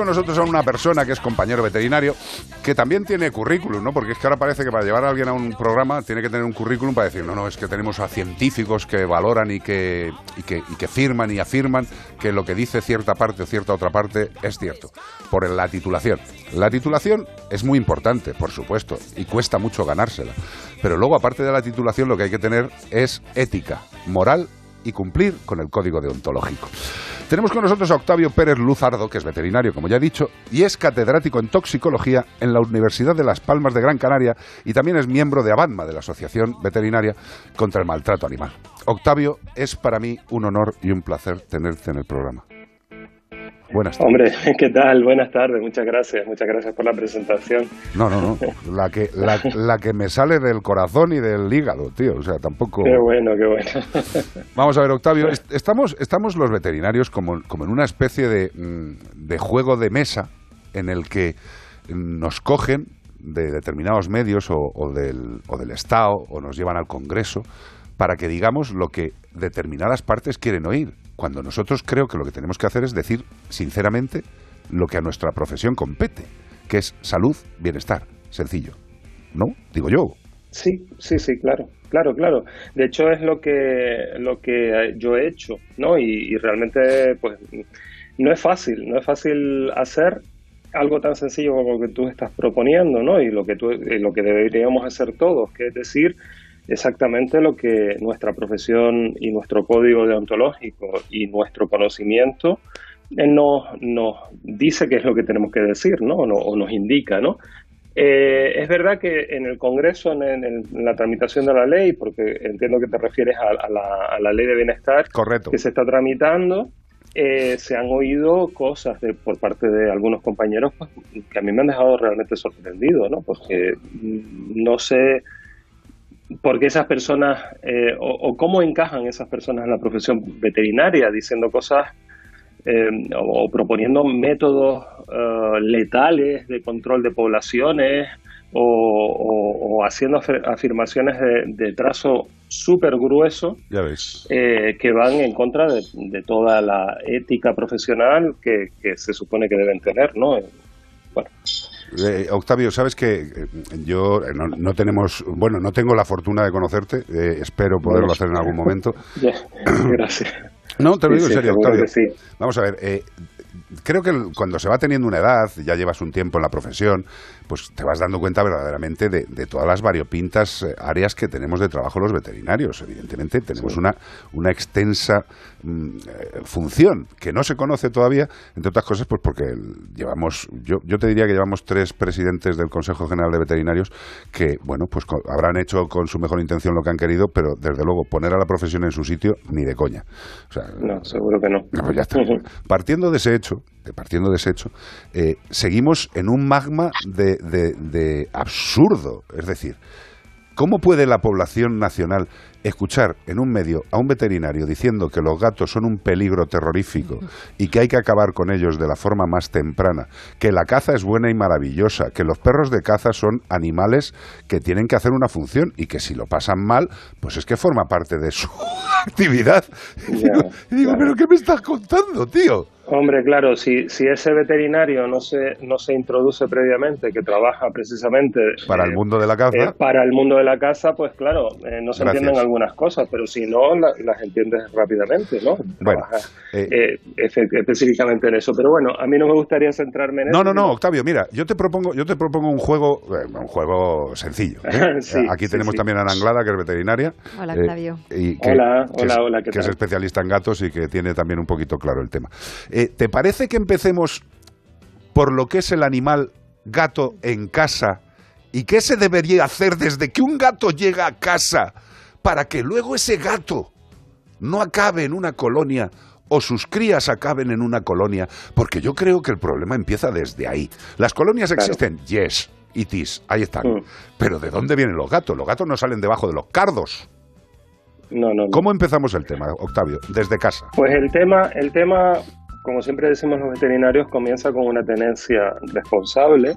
Con nosotros a una persona que es compañero veterinario, que también tiene currículum, ¿no? Porque es que ahora parece que para llevar a alguien a un programa tiene que tener un currículum para decir, no, no, es que tenemos a científicos que valoran y que, y que, y que firman y afirman que lo que dice cierta parte o cierta otra parte es cierto, por la titulación. La titulación es muy importante, por supuesto, y cuesta mucho ganársela. Pero luego, aparte de la titulación, lo que hay que tener es ética, moral y cumplir con el código deontológico. Tenemos con nosotros a Octavio Pérez Luzardo, que es veterinario, como ya he dicho, y es catedrático en toxicología en la Universidad de Las Palmas de Gran Canaria y también es miembro de ABANMA, de la Asociación Veterinaria contra el Maltrato Animal. Octavio, es para mí un honor y un placer tenerte en el programa. Buenas tardes. Hombre, *laughs* ¿qué tal? Buenas tardes, muchas gracias, muchas gracias por la presentación. No, no, no. La que, la, la que me sale del corazón y del hígado, tío. O sea, tampoco. Qué bueno, qué bueno. *laughs* Vamos a ver, Octavio, est- estamos, estamos los veterinarios como, como en una especie de, mm, de juego de mesa en el que nos cogen de determinados medios o, o del, o del Estado o nos llevan al Congreso para que digamos lo que determinadas partes quieren oír. Cuando nosotros creo que lo que tenemos que hacer es decir sinceramente lo que a nuestra profesión compete, que es salud, bienestar. Sencillo. ¿No? Digo yo. Sí, sí, sí, claro, claro, claro. De hecho es lo que lo que yo he hecho, ¿no? Y, realmente, pues, no es fácil, no es fácil hacer algo tan sencillo como lo que tú estás proponiendo, ¿no? Y lo que tú, lo que deberíamos hacer todos, que es decir exactamente lo que nuestra profesión y nuestro código deontológico y nuestro conocimiento eh, nos, nos dice que es lo que tenemos que decir, ¿no? O, no- o nos indica, ¿no? Eh, es verdad que en el Congreso, en, en- en la tramitación de la ley, porque entiendo que te refieres a, a la, a la ley de bienestar Correcto. que se está tramitando, eh, se han oído cosas de, por parte de algunos compañeros pues, que a mí me han dejado realmente sorprendido, ¿no? Porque no sé por qué esas personas eh, o, o cómo encajan esas personas en la profesión veterinaria diciendo cosas eh, o, o proponiendo métodos eh, letales de control de poblaciones o, o- haciendo afir- afirmaciones de, de trazo súper grueso eh, que van en contra de, de toda la ética profesional que, que se supone que deben tener, ¿no? Eh, Octavio, sabes que yo eh, no, no tenemos, bueno, no tengo la fortuna de conocerte, eh, espero poderlo Bueno, hacer en algún momento. *laughs* Ya, gracias. No, te lo Sí, digo en serio, Octavio. sí. Vamos a ver, eh, creo que cuando se va teniendo una edad, ya llevas un tiempo en la profesión, pues te vas dando cuenta verdaderamente de, de todas las variopintas eh, áreas que tenemos de trabajo los veterinarios. Evidentemente tenemos una, una extensa mm, eh, función que no se conoce todavía, entre otras cosas, pues porque llevamos, yo, yo te diría que llevamos tres presidentes del Consejo General de Veterinarios que, bueno, pues habrán hecho con su mejor intención lo que han querido, pero desde luego poner a la profesión en su sitio ni de coña. O sea, No, seguro que no. pues ya está. Partiendo de ese hecho, de- partiendo de ese hecho, eh, seguimos en un magma de, de- de absurdo. Es decir, ¿Cómo puede la población nacional escuchar en un medio a un veterinario diciendo que los gatos son un peligro terrorífico y que hay que acabar con ellos de la forma más temprana, que la caza es buena y maravillosa, que los perros de caza son animales que tienen que hacer una función y que si lo pasan mal, pues es que forma parte de su *laughs* actividad? Y digo, y digo, ¿pero qué me estás contando, tío? Hombre, claro, si, si ese veterinario no se, no se introduce previamente, que trabaja precisamente Para el mundo de la caza. eh, para el mundo de la casa, pues claro, eh, no se Gracias. entienden algunas cosas, pero si no, la- las entiendes rápidamente, ¿no? Bueno, eh, específicamente en eso. Pero bueno, a mí no me gustaría centrarme en eso. No, no, no, Octavio, mira, yo te propongo, yo te propongo un juego, eh, un juego sencillo. ¿eh? *laughs* Sí, Aquí sí, tenemos sí. también a Ana Anglada, que es veterinaria. Hola, eh, Octavio. y que- Hola, que es- hola, hola, ¿qué Que es especialista en gatos y que tiene también un poquito claro el tema. Eh, ¿Te parece que empecemos por lo que es el animal gato en casa y qué se debería hacer desde que un gato llega a casa para que luego ese gato no acabe en una colonia o sus crías acaben en una colonia, porque yo creo que el problema empieza desde ahí. Las colonias Claro. existen, yes, it is, ahí están. Mm. Pero ¿de dónde vienen los gatos? Los gatos no salen debajo de los cardos. No, no, no. ¿Cómo empezamos el tema, Octavio? Desde casa. Pues el tema, el tema, como siempre decimos los veterinarios, comienza con una tenencia responsable.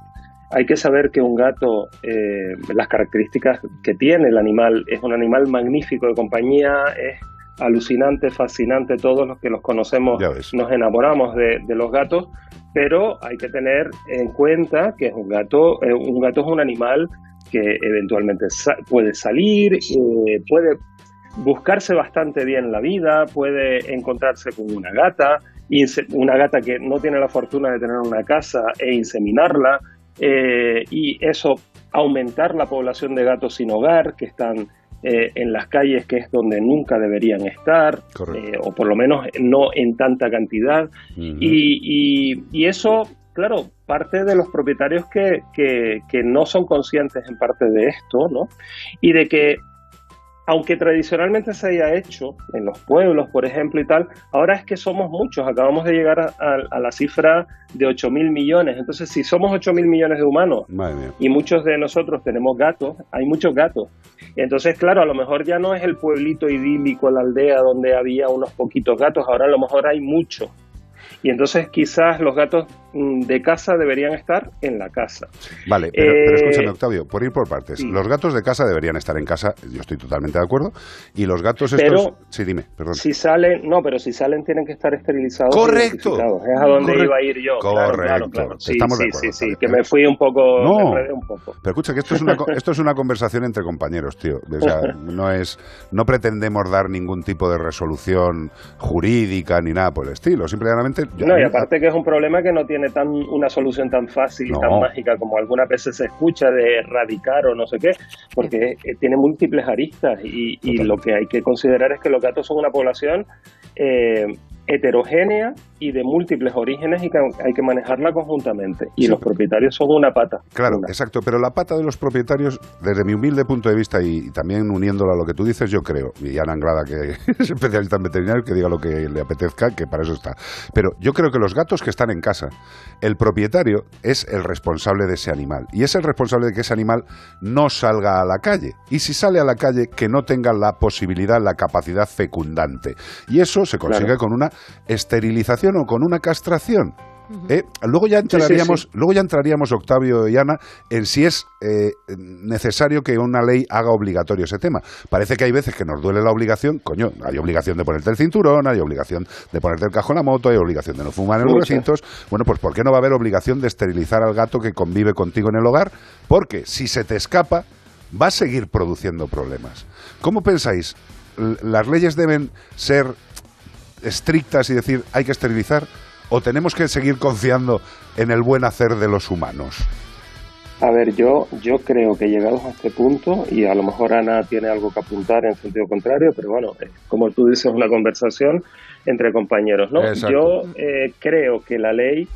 Hay que saber que un gato, eh, las características que tiene el animal, es un animal magnífico de compañía, es alucinante, fascinante, todos los que los conocemos nos enamoramos de, de los gatos, pero hay que tener en cuenta que es un gato, eh, un gato es un animal que eventualmente sa- puede salir, eh, puede buscarse bastante bien la vida, puede encontrarse con una gata, una gata que no tiene la fortuna de tener una casa e inseminarla, eh, y eso aumentar la población de gatos sin hogar que están eh, en las calles, que es donde nunca deberían estar, eh, o por lo menos no en tanta cantidad. y, y- y eso, claro, parte de los propietarios que, que, que no son conscientes en parte de esto, ¿no? Y de que aunque tradicionalmente se haya hecho en los pueblos, por ejemplo, y tal, ahora es que somos muchos, acabamos de llegar a, a- a la cifra de 8 mil millones. Entonces, si somos 8 mil millones de humanos y muchos de nosotros tenemos gatos, hay muchos gatos. Entonces, claro, a lo mejor ya no es el pueblito idílico, la aldea donde había unos poquitos gatos, ahora a lo mejor hay muchos. Y entonces quizás los gatos de casa deberían estar en la casa. Vale, pero, pero Eh, escúchame, Octavio, por ir por partes. Los gatos de casa deberían estar en casa, yo estoy totalmente de acuerdo. Y los gatos estos... Pero- Sí, dime, perdón. Si salen, no, pero si salen tienen que estar esterilizados. Correcto. Es a donde Correcto. iba a ir yo. Correcto. claro, claro. Sí, Estamos de acuerdo, sí, sí, que me fui un poco, No. me un poco. Pero escucha, que esto es una, esto es una conversación entre compañeros, tío. O sea, *laughs* no es, no pretendemos dar ningún tipo de resolución jurídica ni nada por el estilo. Simplemente... No, y aparte que es un problema que no tiene tan una solución tan fácil y No. tan mágica como algunas veces se escucha de erradicar o no sé qué, porque eh, tiene múltiples aristas y, y lo que hay que considerar es que los gatos son una población eh, heterogénea y de múltiples orígenes y que hay que manejarla conjuntamente. Y los propietarios son una pata. Claro, exacto, pero la pata de los propietarios, desde mi humilde punto de vista y, y también uniéndolo a lo que tú dices, yo creo, y Ana Anglada, que *laughs* es especialista en veterinario, que diga lo que le apetezca, que para eso está. Pero yo creo que los gatos que están en casa, el propietario es el responsable de ese animal, y es el responsable de que ese animal no salga a la calle, y si sale a la calle, que no tenga la posibilidad, la capacidad fecundante. Y eso se consigue Claro. con una esterilización con una castración. ¿eh? Luego ya Sí, sí, entraríamos, sí. luego ya entraríamos, Octavio y Ana, en si es eh, necesario que una ley haga obligatorio ese tema. Parece que hay veces que nos duele la obligación, coño, hay obligación de ponerte el cinturón, hay obligación de ponerte el cajón en la moto, hay obligación de no fumar en los recintos. Bueno, pues ¿por qué no va a haber obligación de esterilizar al gato que convive contigo en el hogar? Porque si se te escapa, va a seguir produciendo problemas. ¿Cómo pensáis? ¿Las leyes deben ser estrictas y decir hay que esterilizar? ¿O tenemos que seguir confiando en el buen hacer de los humanos? A ver, yo, yo creo que llegados a este punto, y a lo mejor Ana tiene algo que apuntar en sentido contrario, pero bueno, eh, como tú dices, una conversación entre compañeros, ¿no? Exacto. Yo eh, creo que la ley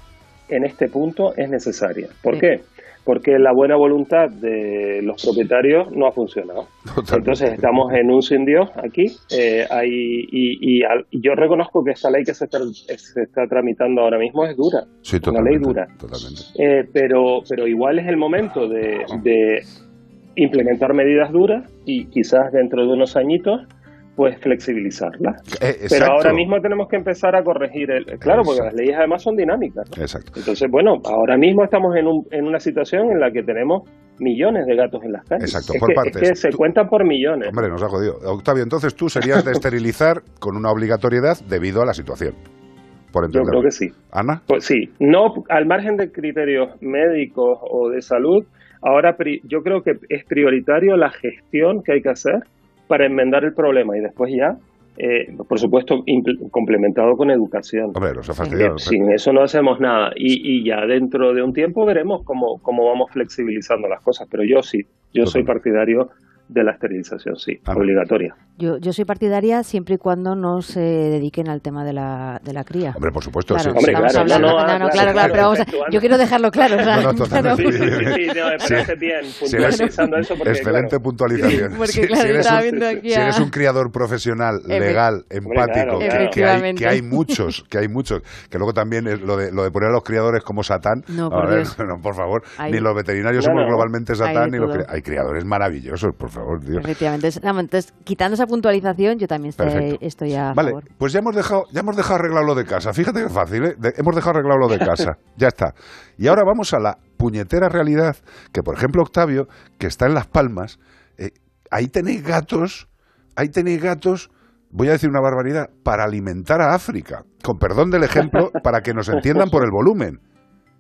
en este punto es necesaria. ¿Por qué? Porque la buena voluntad de los propietarios no ha funcionado. Entonces estamos en un sin Dios aquí. eh, hay, y, y al- yo reconozco que esta ley que se está, se está tramitando ahora mismo es dura. Sí, una ley dura. totalmente. Eh, pero, pero igual es el momento de, de implementar medidas duras y quizás dentro de unos añitos pues flexibilizarlas. Eh, Pero ahora mismo tenemos que empezar a corregir el... Claro, porque las leyes además son dinámicas. ¿no? Exacto. Entonces, bueno, ahora mismo estamos en, un- en una situación en la que tenemos millones de gatos en las calles. Exacto, es por que, partes. Es que se cuentan por millones. Hombre, nos ha jodido. Octavio, entonces tú serías de esterilizar *laughs* con una obligatoriedad debido a la situación. Por Yo creo que sí. Ana. Pues sí, no al margen de criterios médicos o de salud, ahora yo creo que es prioritario la gestión que hay que hacer para enmendar el problema y después ya, eh, por supuesto, complementado con educación. Hombre, los ha fastidiado. sin eso no hacemos nada y, y ya dentro de un tiempo veremos cómo, cómo vamos flexibilizando las cosas, pero yo sí, yo soy partidario de la esterilización, sí, obligatoria. Yo, yo soy partidaria siempre y cuando no se dediquen al tema de la, de la cría. Hombre, por supuesto. Claro, sí, Hombre, claro, no, no, no, ah, claro, claro, claro, claro, pero vamos a- yo quiero dejarlo claro. No, no, totalmente. Sí, sí, sí, bien puntualizando eso porque, Excelente claro, puntualización. Porque, Si- claro, si, eres un, viendo aquí si a- eres un criador profesional, legal, Hombre, empático, claro, que- claro. que, hay, que hay muchos, que hay muchos, que luego también es lo de, lo de poner a los criadores como Satán, No, por a ver, Dios. *laughs* no, por favor, Hay- ni los veterinarios somos globalmente Satán, ni los hay criadores maravillosos, por favor. Efectivamente. Entonces, quitando esa puntualización, yo también estoy, estoy a Vale, favor. pues ya hemos dejado, ya hemos dejado arreglado lo de casa. Fíjate que fácil, ¿eh? De- hemos dejado arreglado lo de casa. *laughs* ya está. Y ahora vamos a la puñetera realidad que, por ejemplo, Octavio, que está en Las Palmas, eh, ahí tenéis gatos, ahí tenéis gatos, voy a decir una barbaridad, para alimentar a África. Con perdón del ejemplo, *laughs* para que nos entiendan por el volumen.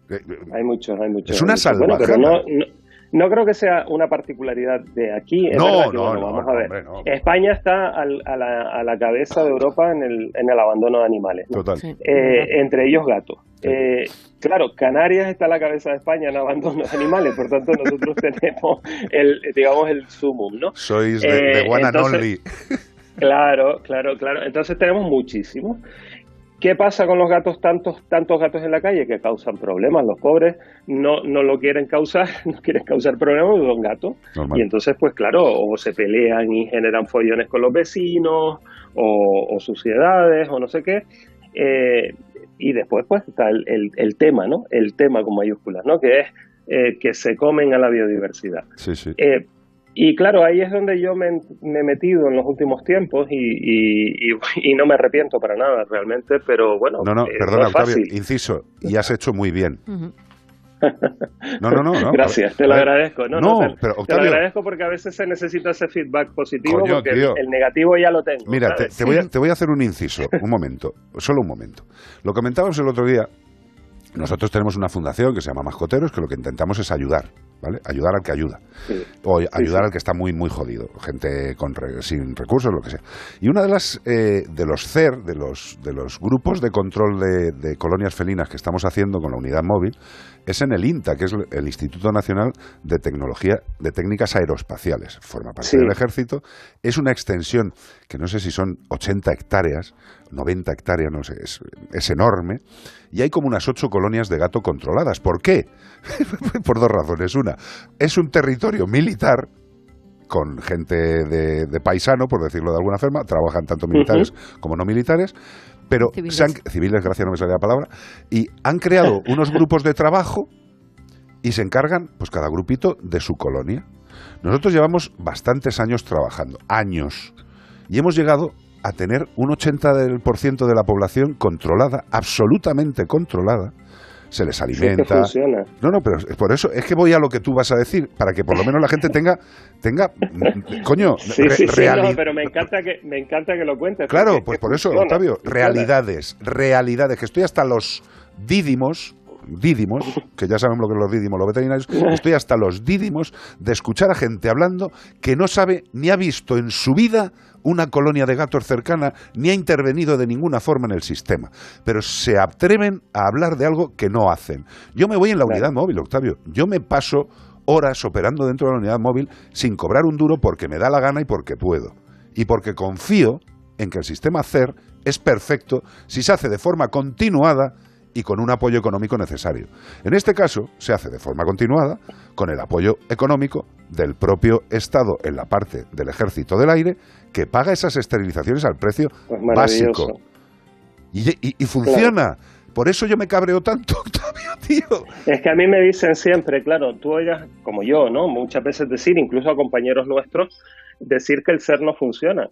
Hay muchos, hay muchos. Es una. Bueno, pero salvajada. no, no, no creo que sea una particularidad de aquí. Es No, verdad que, no, bueno, no, vamos no, a ver. hombre, no. España está al- a, la, a la cabeza de Europa en el, en el abandono de animales. ¿no? Total. Eh, entre ellos gatos. Eh, claro, Canarias está a la cabeza de España en abandono de animales, por tanto nosotros *laughs* tenemos el, digamos, el sumum, ¿no? Sois de, Eh, de one and only. Claro, claro, claro. Entonces tenemos muchísimos. ¿Qué pasa con los gatos, tantos, tantos gatos en la calle que causan problemas? Los pobres no, no lo quieren causar, *laughs* no quieren causar problemas, son gatos. Normal. Y entonces, pues claro, o se pelean y generan follones con los vecinos, o, o suciedades, o no sé qué. Eh, y después, pues, está el, el- el tema, ¿no? El tema con mayúsculas, ¿no? Que es eh, que se comen a la biodiversidad. Sí, sí. Eh, y claro, ahí es donde yo me, me he metido en los últimos tiempos y, y, y- y no me arrepiento para nada realmente, pero bueno, No, no, eh, perdona, es Octavio, inciso, y has hecho muy bien. No, no, no. no. Gracias, te lo agradezco. No, No, no, te, pero te lo Octavio, agradezco porque a veces se necesita ese feedback positivo Coño, porque el- tío. el, negativo ya lo tengo. Mira, te voy a, te voy a hacer un inciso, un momento, solo un momento. Lo comentábamos el otro día. Nosotros tenemos una fundación que se llama Mascoteros, que lo que intentamos es ayudar, ¿vale? Ayudar al que ayuda. Sí. O ayudar sí. al que está muy, muy jodido. Gente con re- sin recursos, lo que sea. Y una de las, eh, de los CER, de los, de los grupos de control de, de colonias felinas que estamos haciendo con la unidad móvil, es en el INTA, que es el Instituto Nacional de Tecnología, de Técnicas Aeroespaciales. Forma parte Sí. del ejército. Es una extensión que no sé si son 80 hectáreas, 90 hectáreas, no sé, es, es enorme. Y hay como unas ocho colonias de gato controladas. ¿Por qué? *laughs* Por dos razones. Una, es un territorio militar con gente de, de paisano, por decirlo de alguna forma, trabajan tanto militares como no militares, pero Civiles. se han- civiles, gracias, no me salía la palabra, y han creado *laughs* unos grupos de trabajo y se encargan, pues cada grupito, de su colonia. Nosotros llevamos bastantes años trabajando, años, y hemos llegado a tener un 80% de la población controlada, absolutamente controlada. Se les Sí, que alimenta. No, no, pero es por eso es que voy a lo que tú vas a decir, para que por lo menos la gente tenga, tenga, *laughs* coño, Sí, re- sí, sí, reali- no, pero me encanta que me encanta que lo cuentes. Claro, pues por eso, Octavio, realidades, realidades, que estoy hasta los dídimos, dídimos, que ya sabemos lo que son los dídimos, los veterinarios, estoy hasta los dídimos de escuchar a gente hablando que no sabe ni ha visto en su vida una colonia de gatos cercana, ni ha intervenido de ninguna forma en el sistema, pero se atreven a hablar de algo que no hacen. Yo me voy en la unidad móvil, Octavio, yo me paso horas operando dentro de la unidad móvil sin cobrar un duro porque me da la gana y porque puedo. Y porque confío en que el sistema CER es perfecto si se hace de forma continuada y con un apoyo económico necesario. En este caso, se hace de forma continuada con el apoyo económico del propio Estado en la parte del Ejército del Aire que paga esas esterilizaciones al precio Pues básico. Y, y- y funciona. Por eso yo me cabreo tanto, *laughs* Octavio, tío. Es que a mí me dicen siempre, claro, tú oigas, como yo, ¿no? Muchas veces decir, incluso a compañeros nuestros, decir que el ser no funciona.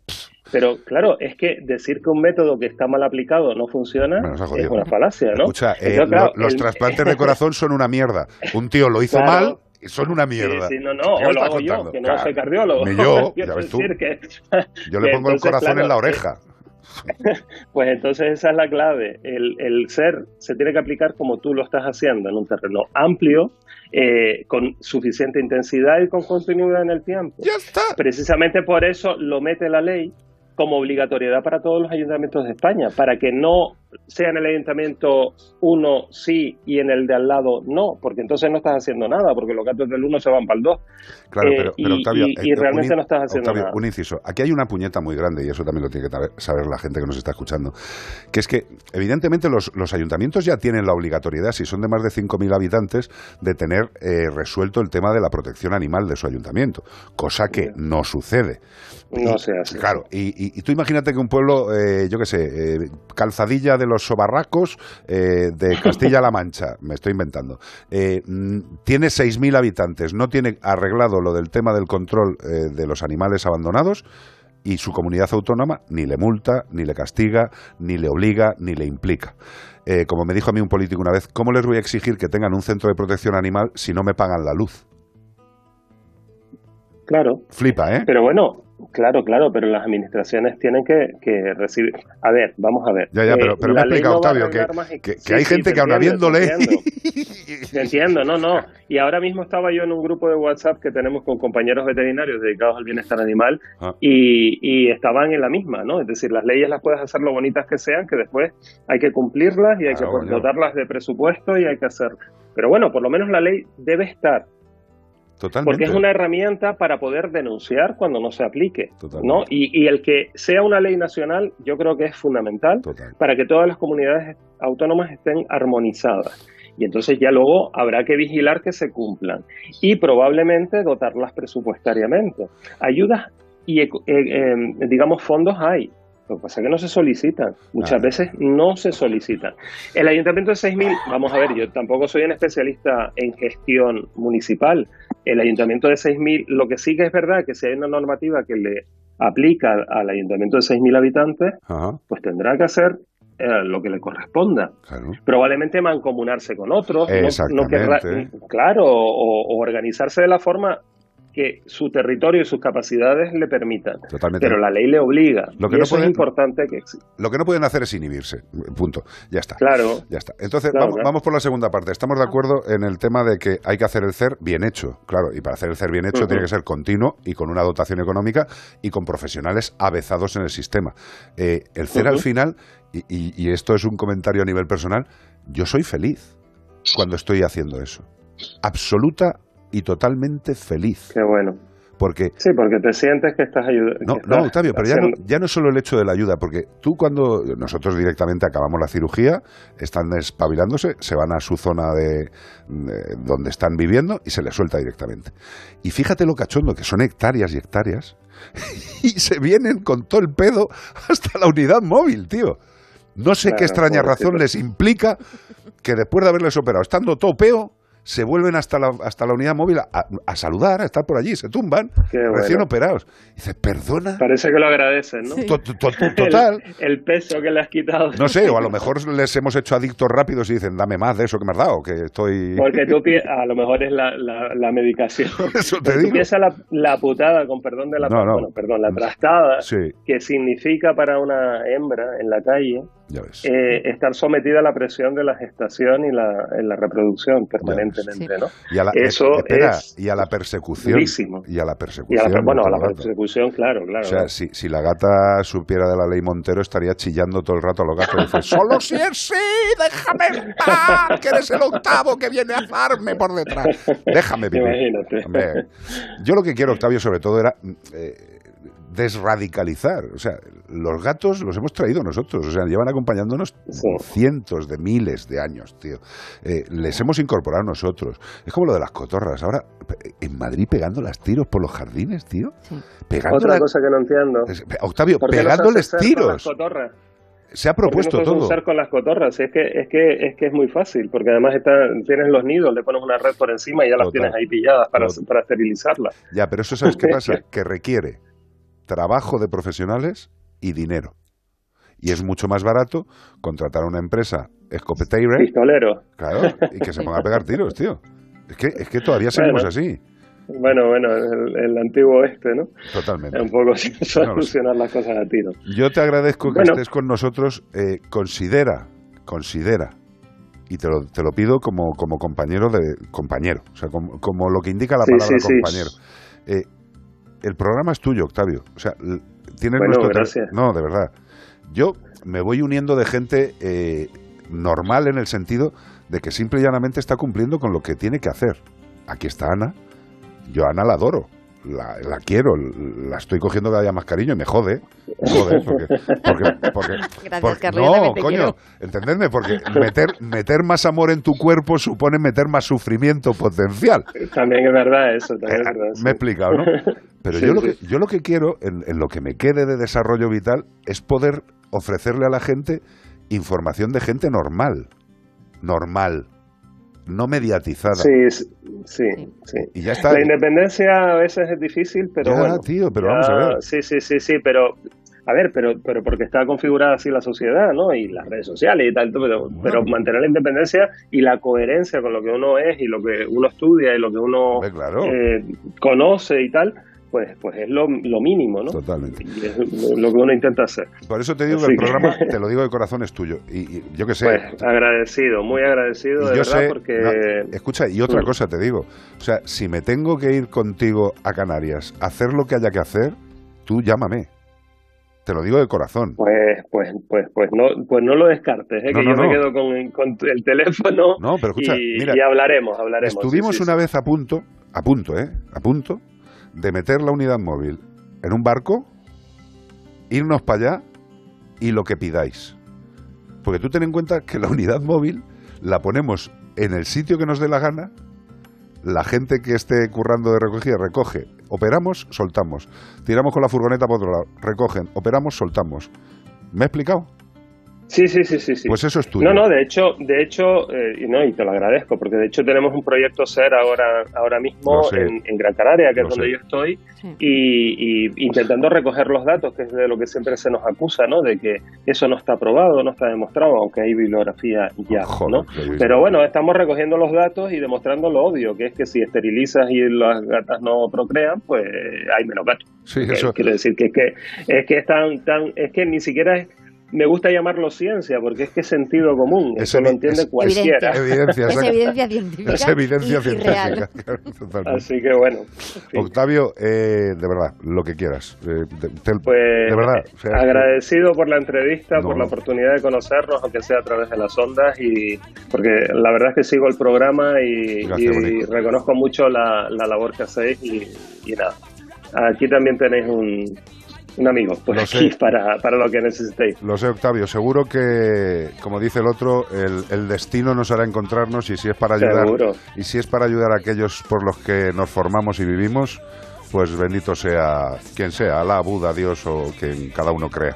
Pero claro, es que decir que un método que está mal aplicado no funciona Bueno, es una falacia, ¿no? Escucha, eh, Entonces, claro, lo- los el- trasplantes de *laughs* corazón son una mierda. Un tío lo hizo Claro. mal son una mierda. Sí, sí, no, no, ¿Qué me o lo hago yo, que no Claro. soy cardiólogo. Ni yo, *laughs* ya ves tú. que- *laughs* Yo le pongo el corazón en la oreja. Pues entonces esa es la clave. El, el ser se tiene que aplicar como tú lo estás haciendo, en un terreno amplio, eh, con suficiente intensidad y con continuidad en el tiempo. Ya está. Precisamente por eso lo mete la ley como obligatoriedad para todos los ayuntamientos de España, para que no sea en el ayuntamiento uno sí y en el de al lado no, porque entonces no estás haciendo nada, porque los gatos del uno se van para el dos. Claro, Eh, pero, Octavio, y- y eh, realmente in- no estás haciendo Octavio, nada. un inciso. Aquí hay una puñeta muy grande, y eso también lo tiene que saber la gente que nos está escuchando, que es que, evidentemente, los, los ayuntamientos ya tienen la obligatoriedad, si son de más de 5.000 habitantes, de tener eh, resuelto el tema de la protección animal de su ayuntamiento, cosa que no sucede. No Y- se hace. Claro, y tú imagínate que un pueblo, eh, yo qué sé, eh, Calzadilla de los Sobarracos eh, de *laughs* Castilla-La Mancha, me estoy inventando, eh, mm, tiene 6.000 habitantes, no tiene arreglado lo del tema del control eh, de los animales abandonados y su comunidad autónoma ni le multa, ni le castiga, ni le obliga, ni le implica. Eh, como me dijo a mí un político una vez, ¿cómo les voy a exigir que tengan un centro de protección animal si no me pagan la luz? Claro. Flipa, ¿eh? Pero bueno, claro, claro, pero las administraciones tienen que, que recibir. A ver, vamos a ver. Ya, ya, Eh, pero, pero me explicado no Octavio que, arreglar mágic- que- que Sí, hay sí, gente te que aún entiendo, *laughs* te entiendo. No, no. Y ahora mismo estaba yo en un grupo de WhatsApp que tenemos con compañeros veterinarios dedicados al bienestar animal Ah. y, y estaban en la misma, ¿no? Es decir, las leyes las puedes hacer lo bonitas que sean, que después hay que cumplirlas y hay Claro, que dotarlas de presupuesto y hay que hacer. Pero bueno, por lo menos la ley debe estar. Totalmente. Porque es una herramienta para poder denunciar cuando no se aplique, Totalmente. ¿no? Y, y el que sea una ley nacional, yo creo que es fundamental para que todas las comunidades autónomas estén armonizadas. Y entonces ya luego habrá que vigilar que se cumplan y probablemente dotarlas presupuestariamente. Ayudas y, eh, eh, digamos, fondos hay. Lo que pasa es que no se solicitan. Muchas veces no se solicitan. El ayuntamiento de 6.000, vamos a ver, yo tampoco soy un especialista en gestión municipal. El ayuntamiento de 6.000, lo que sí que es verdad que si hay una normativa que le aplica al ayuntamiento de 6.000 habitantes, Ajá. pues tendrá que hacer eh, lo que le corresponda. Probablemente mancomunarse con otros, no- no, querrá- claro, o, o organizarse de la forma que su territorio y sus capacidades le permitan. Totalmente. Pero la ley le obliga. Lo que y no eso pueden- es importante que exista. Lo que no pueden hacer es inhibirse. Punto. Ya está. Claro. Ya está. Entonces, Claro, vamos, claro. vamos por la segunda parte. Estamos de acuerdo en el tema de que hay que hacer el CER bien hecho. Claro, y para hacer el CER bien hecho tiene que ser continuo y con una dotación económica y con profesionales avezados en el sistema. Eh, el CER al final, y, y- y esto es un comentario a nivel personal, yo soy feliz cuando estoy haciendo eso. Absoluta y totalmente feliz. Qué bueno. Porque Sí, porque te sientes que estás ayudando. no, no, Octavio, pero ya no, ya no solo el hecho de la ayuda, porque tú cuando nosotros directamente acabamos la cirugía, están espabilándose, se van a su zona de, de donde están viviendo y se les suelta directamente. Y fíjate lo cachondo, que son hectáreas y hectáreas, *laughs* y se vienen con todo el pedo hasta la unidad móvil, tío. No sé Claro, qué extraña razón les implica que después de haberles operado, estando todo peo, se vuelven hasta la, hasta la unidad móvil a, a saludar, a estar por allí, se tumban, bueno. recién operados. Dice, perdona. Parece que lo agradecen, ¿no? To- to- to- Total. El, el peso que le has quitado. No sé, o a lo mejor les hemos hecho adictos rápidos y dicen, dame más de eso que me has dado, que estoy... Porque tú *laughs* a lo mejor es la, la, la medicación. Eso te tú digo. piensas la, la putada, con perdón de la No, no. bueno, perdón, la trastada Sí, que significa para una hembra en la calle ya ves. eh, estar sometida a la presión de la gestación y la, en la reproducción permanentemente, ¿no? Y a la, Eso eh, espera, es y a la persecución. durísimo. Y a la y a persecución. la, bueno, a la rato. persecución, claro, claro. O sea, si, si la gata supiera de la ley Montero, estaría chillando todo el rato a los gatos. Dice, solo si es sí, déjame en paz, que eres el octavo que viene a farme por detrás. Déjame vivir. *laughs* Imagínate. Hombre, yo lo que quiero, Octavio, sobre todo era eh, desradicalizar. O sea, los gatos los hemos traído nosotros. O sea, llevan acompañándonos cientos de miles de años, tío. Eh, les hemos incorporado nosotros. Es como lo de las cotorras. Ahora, en Madrid pegando las tiros por los jardines, tío. Pegando Otra cosa que no entiendo. Es- Octavio, ¿Por qué los pegándoles las tiros. cotorras? se ha ¿Por qué propuesto no todo. usar con las cotorras? Es que, es que, es que es muy fácil, porque además está, tienes los nidos, le pones una red por encima y ya las Total. tienes ahí pilladas para, para esterilizarlas. Ya, pero eso sabes qué *laughs* pasa, que requiere trabajo de profesionales y dinero. Y es mucho más barato contratar a una empresa escopeteira, Pistolero. claro, y que se ponga a pegar tiros, tío. Es que, es que todavía seguimos Bueno. así. Bueno, bueno, el, el antiguo oeste, ¿no? Totalmente. Un poco sin No solucionar las cosas a tiro. Yo te agradezco que Bueno. estés con nosotros. eh, considera, considera, y te lo, te lo pido como, como compañero de compañero, o sea, como, como lo que indica la Sí, palabra sí, sí. compañero. Eh, el programa es tuyo, Octavio. O sea, tienes Bueno, nuestro gracias. No, de verdad. Yo me voy uniendo de gente eh, normal en el sentido de que simple y llanamente está cumpliendo con lo que tiene que hacer. Aquí está Ana. Yo a Ana la adoro. La, la quiero, la estoy cogiendo cada día más cariño y me jode. Me jode porque, porque, porque- Gracias, porque- Carlos, no, te coño, quiero. entendedme, porque meter, meter más amor en tu cuerpo supone meter más sufrimiento potencial. También es verdad eso, también es verdad. Me he explicado, ¿no? Pero *laughs* Sí, yo, lo que, yo lo que quiero, en, en lo que me quede de desarrollo vital, es poder ofrecerle a la gente información de gente normal. Normal. No mediatizada. Sí, sí, sí. Y ya está. La independencia a veces es difícil, pero Ya, bueno. tío, pero ya- vamos a ver. Sí, sí, sí, sí, pero a ver, pero pero porque está configurada así la sociedad, ¿no? Y las redes sociales y tal, pero, pero mantener la independencia y la coherencia con lo que uno es y lo que uno estudia y lo que uno eh, conoce y tal, pues pues es lo, lo mínimo, ¿no? Totalmente. Y es lo que uno intenta hacer. Por eso te digo que el programa, *laughs* te lo digo de corazón, es tuyo. Y, y yo que sé. Pues agradecido, muy agradecido, Y de yo verdad, sé, porque... no, escucha, y otra Mm. cosa te digo, o sea, si me tengo que ir contigo a Canarias, a hacer lo que haya que hacer, tú llámame. Te lo digo de corazón. Pues, pues, pues, pues no, pues no lo descartes, ¿eh? No, que no, yo me quedo con, con el teléfono No, pero escucha, y, mira, y hablaremos, hablaremos. Estuvimos sí, sí, una sí. vez a punto, a punto, ¿eh? A punto de meter la unidad móvil en un barco, irnos para allá y lo que pidáis. Porque tú ten en cuenta que la unidad móvil la ponemos en el sitio que nos dé la gana, la gente que esté currando de recogida recoge, operamos, soltamos, tiramos con la furgoneta por otro lado, recogen, operamos, soltamos. ¿Me he explicado? Sí, sí, sí, sí, sí. Pues eso es tuyo. No, no, de hecho, de hecho, eh, y no, y te lo agradezco, porque de hecho tenemos un proyecto SER ahora, ahora mismo sé. en, en Gran Canaria, que es donde sé. yo estoy, y, y intentando recoger los datos, que es de lo que siempre se nos acusa, ¿no? De que eso no está aprobado, no está demostrado, aunque hay bibliografía ya, ¿no? Pero bueno, estamos recogiendo los datos y demostrando lo obvio, que es que si esterilizas y las gatas no procrean, pues hay menos gatos. Sí, eso. Quiero decir que es que es que es tan, tan, es que ni siquiera es, me gusta llamarlo ciencia, porque es que es sentido común, Es eso lo entiende es- cualquiera. Evidencia, Es evidencia científica. Es evidencia y- y científica. real. *laughs* Así que bueno, Octavio, eh, de verdad, lo que quieras. eh, te- te- pues de verdad. o sea, agradecido por la entrevista, No, por la no. oportunidad de conocernos, aunque sea a través de las ondas, y porque la verdad es que sigo el programa y, Gracias, y Bonico. reconozco mucho la, la labor que hacéis y, y nada. Aquí también tenéis un, un amigo por Lo aquí sé. para, para lo que necesitéis. Lo sé, Octavio. Seguro que, como dice el otro, el, el destino nos hará encontrarnos y si es para ayudar Seguro. y si es para ayudar a aquellos por los que nos formamos y vivimos, pues bendito sea quien sea, Alá, Buda, Dios o quien cada uno crea.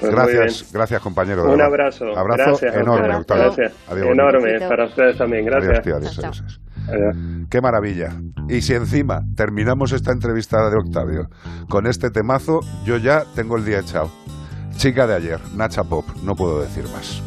Pues gracias, gracias compañero. Un abrazo. Abrazo Gracias, enorme, Octavio. Octavio. Gracias. Adiós, enorme bonito. para ustedes también. Gracias. Adiós, tío, adiós, adiós. Qué maravilla. Y si encima terminamos esta entrevista de Octavio con este temazo, yo ya tengo el día echado. Chica de ayer, Nacha Pop, no puedo decir más.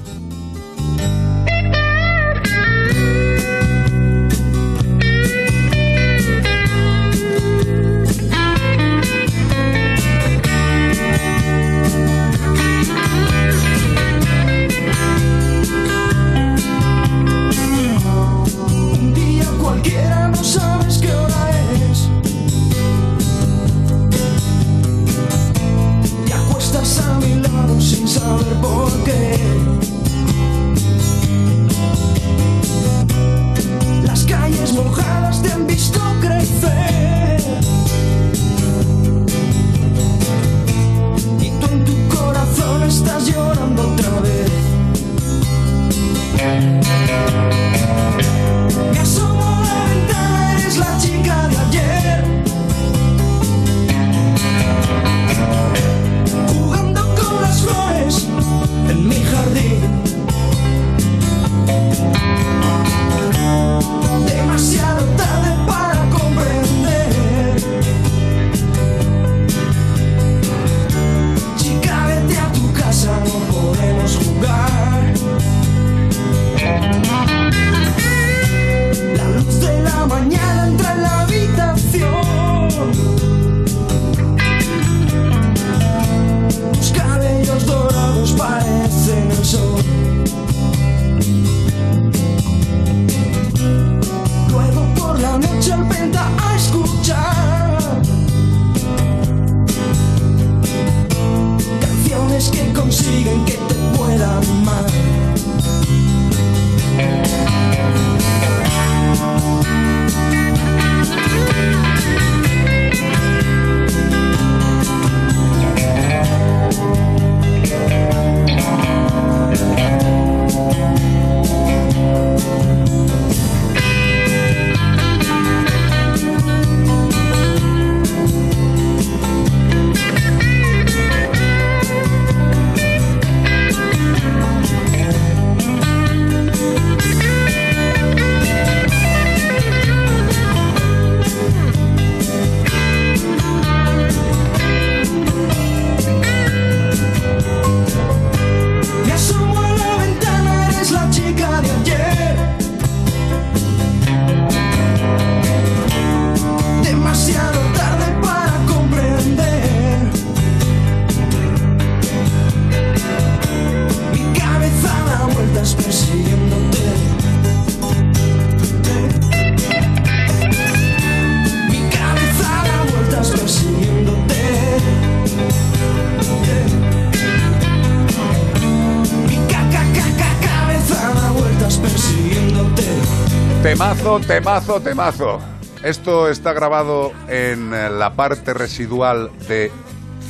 Temazo, temazo. Esto está grabado en eh, la parte residual de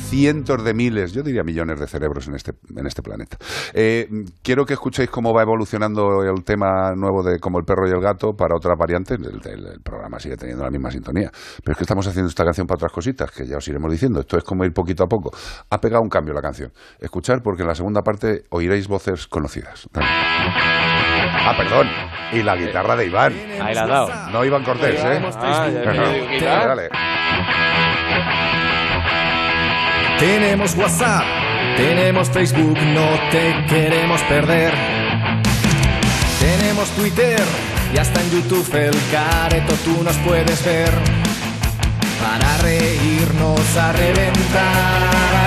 cientos de miles, yo diría millones de cerebros en este, en este planeta. Eh, quiero que escuchéis cómo va evolucionando el tema nuevo de Como el perro y el gato para otras variantes. El programa sigue teniendo la misma sintonía. Pero es que estamos haciendo esta canción para otras cositas que ya os iremos diciendo. Esto es como ir poquito a poco. Ha pegado un cambio la canción. Escuchar porque en la segunda parte oiréis voces conocidas. Ah, perdón. Y la guitarra de Iván. Ahí la ha dado. No Iván Cortés, ¿eh? Ah, ya No. Dale. Tenemos WhatsApp, tenemos Facebook, no te queremos perder. Tenemos Twitter y hasta en YouTube el careto tú nos puedes ver. Para reírnos a reventar,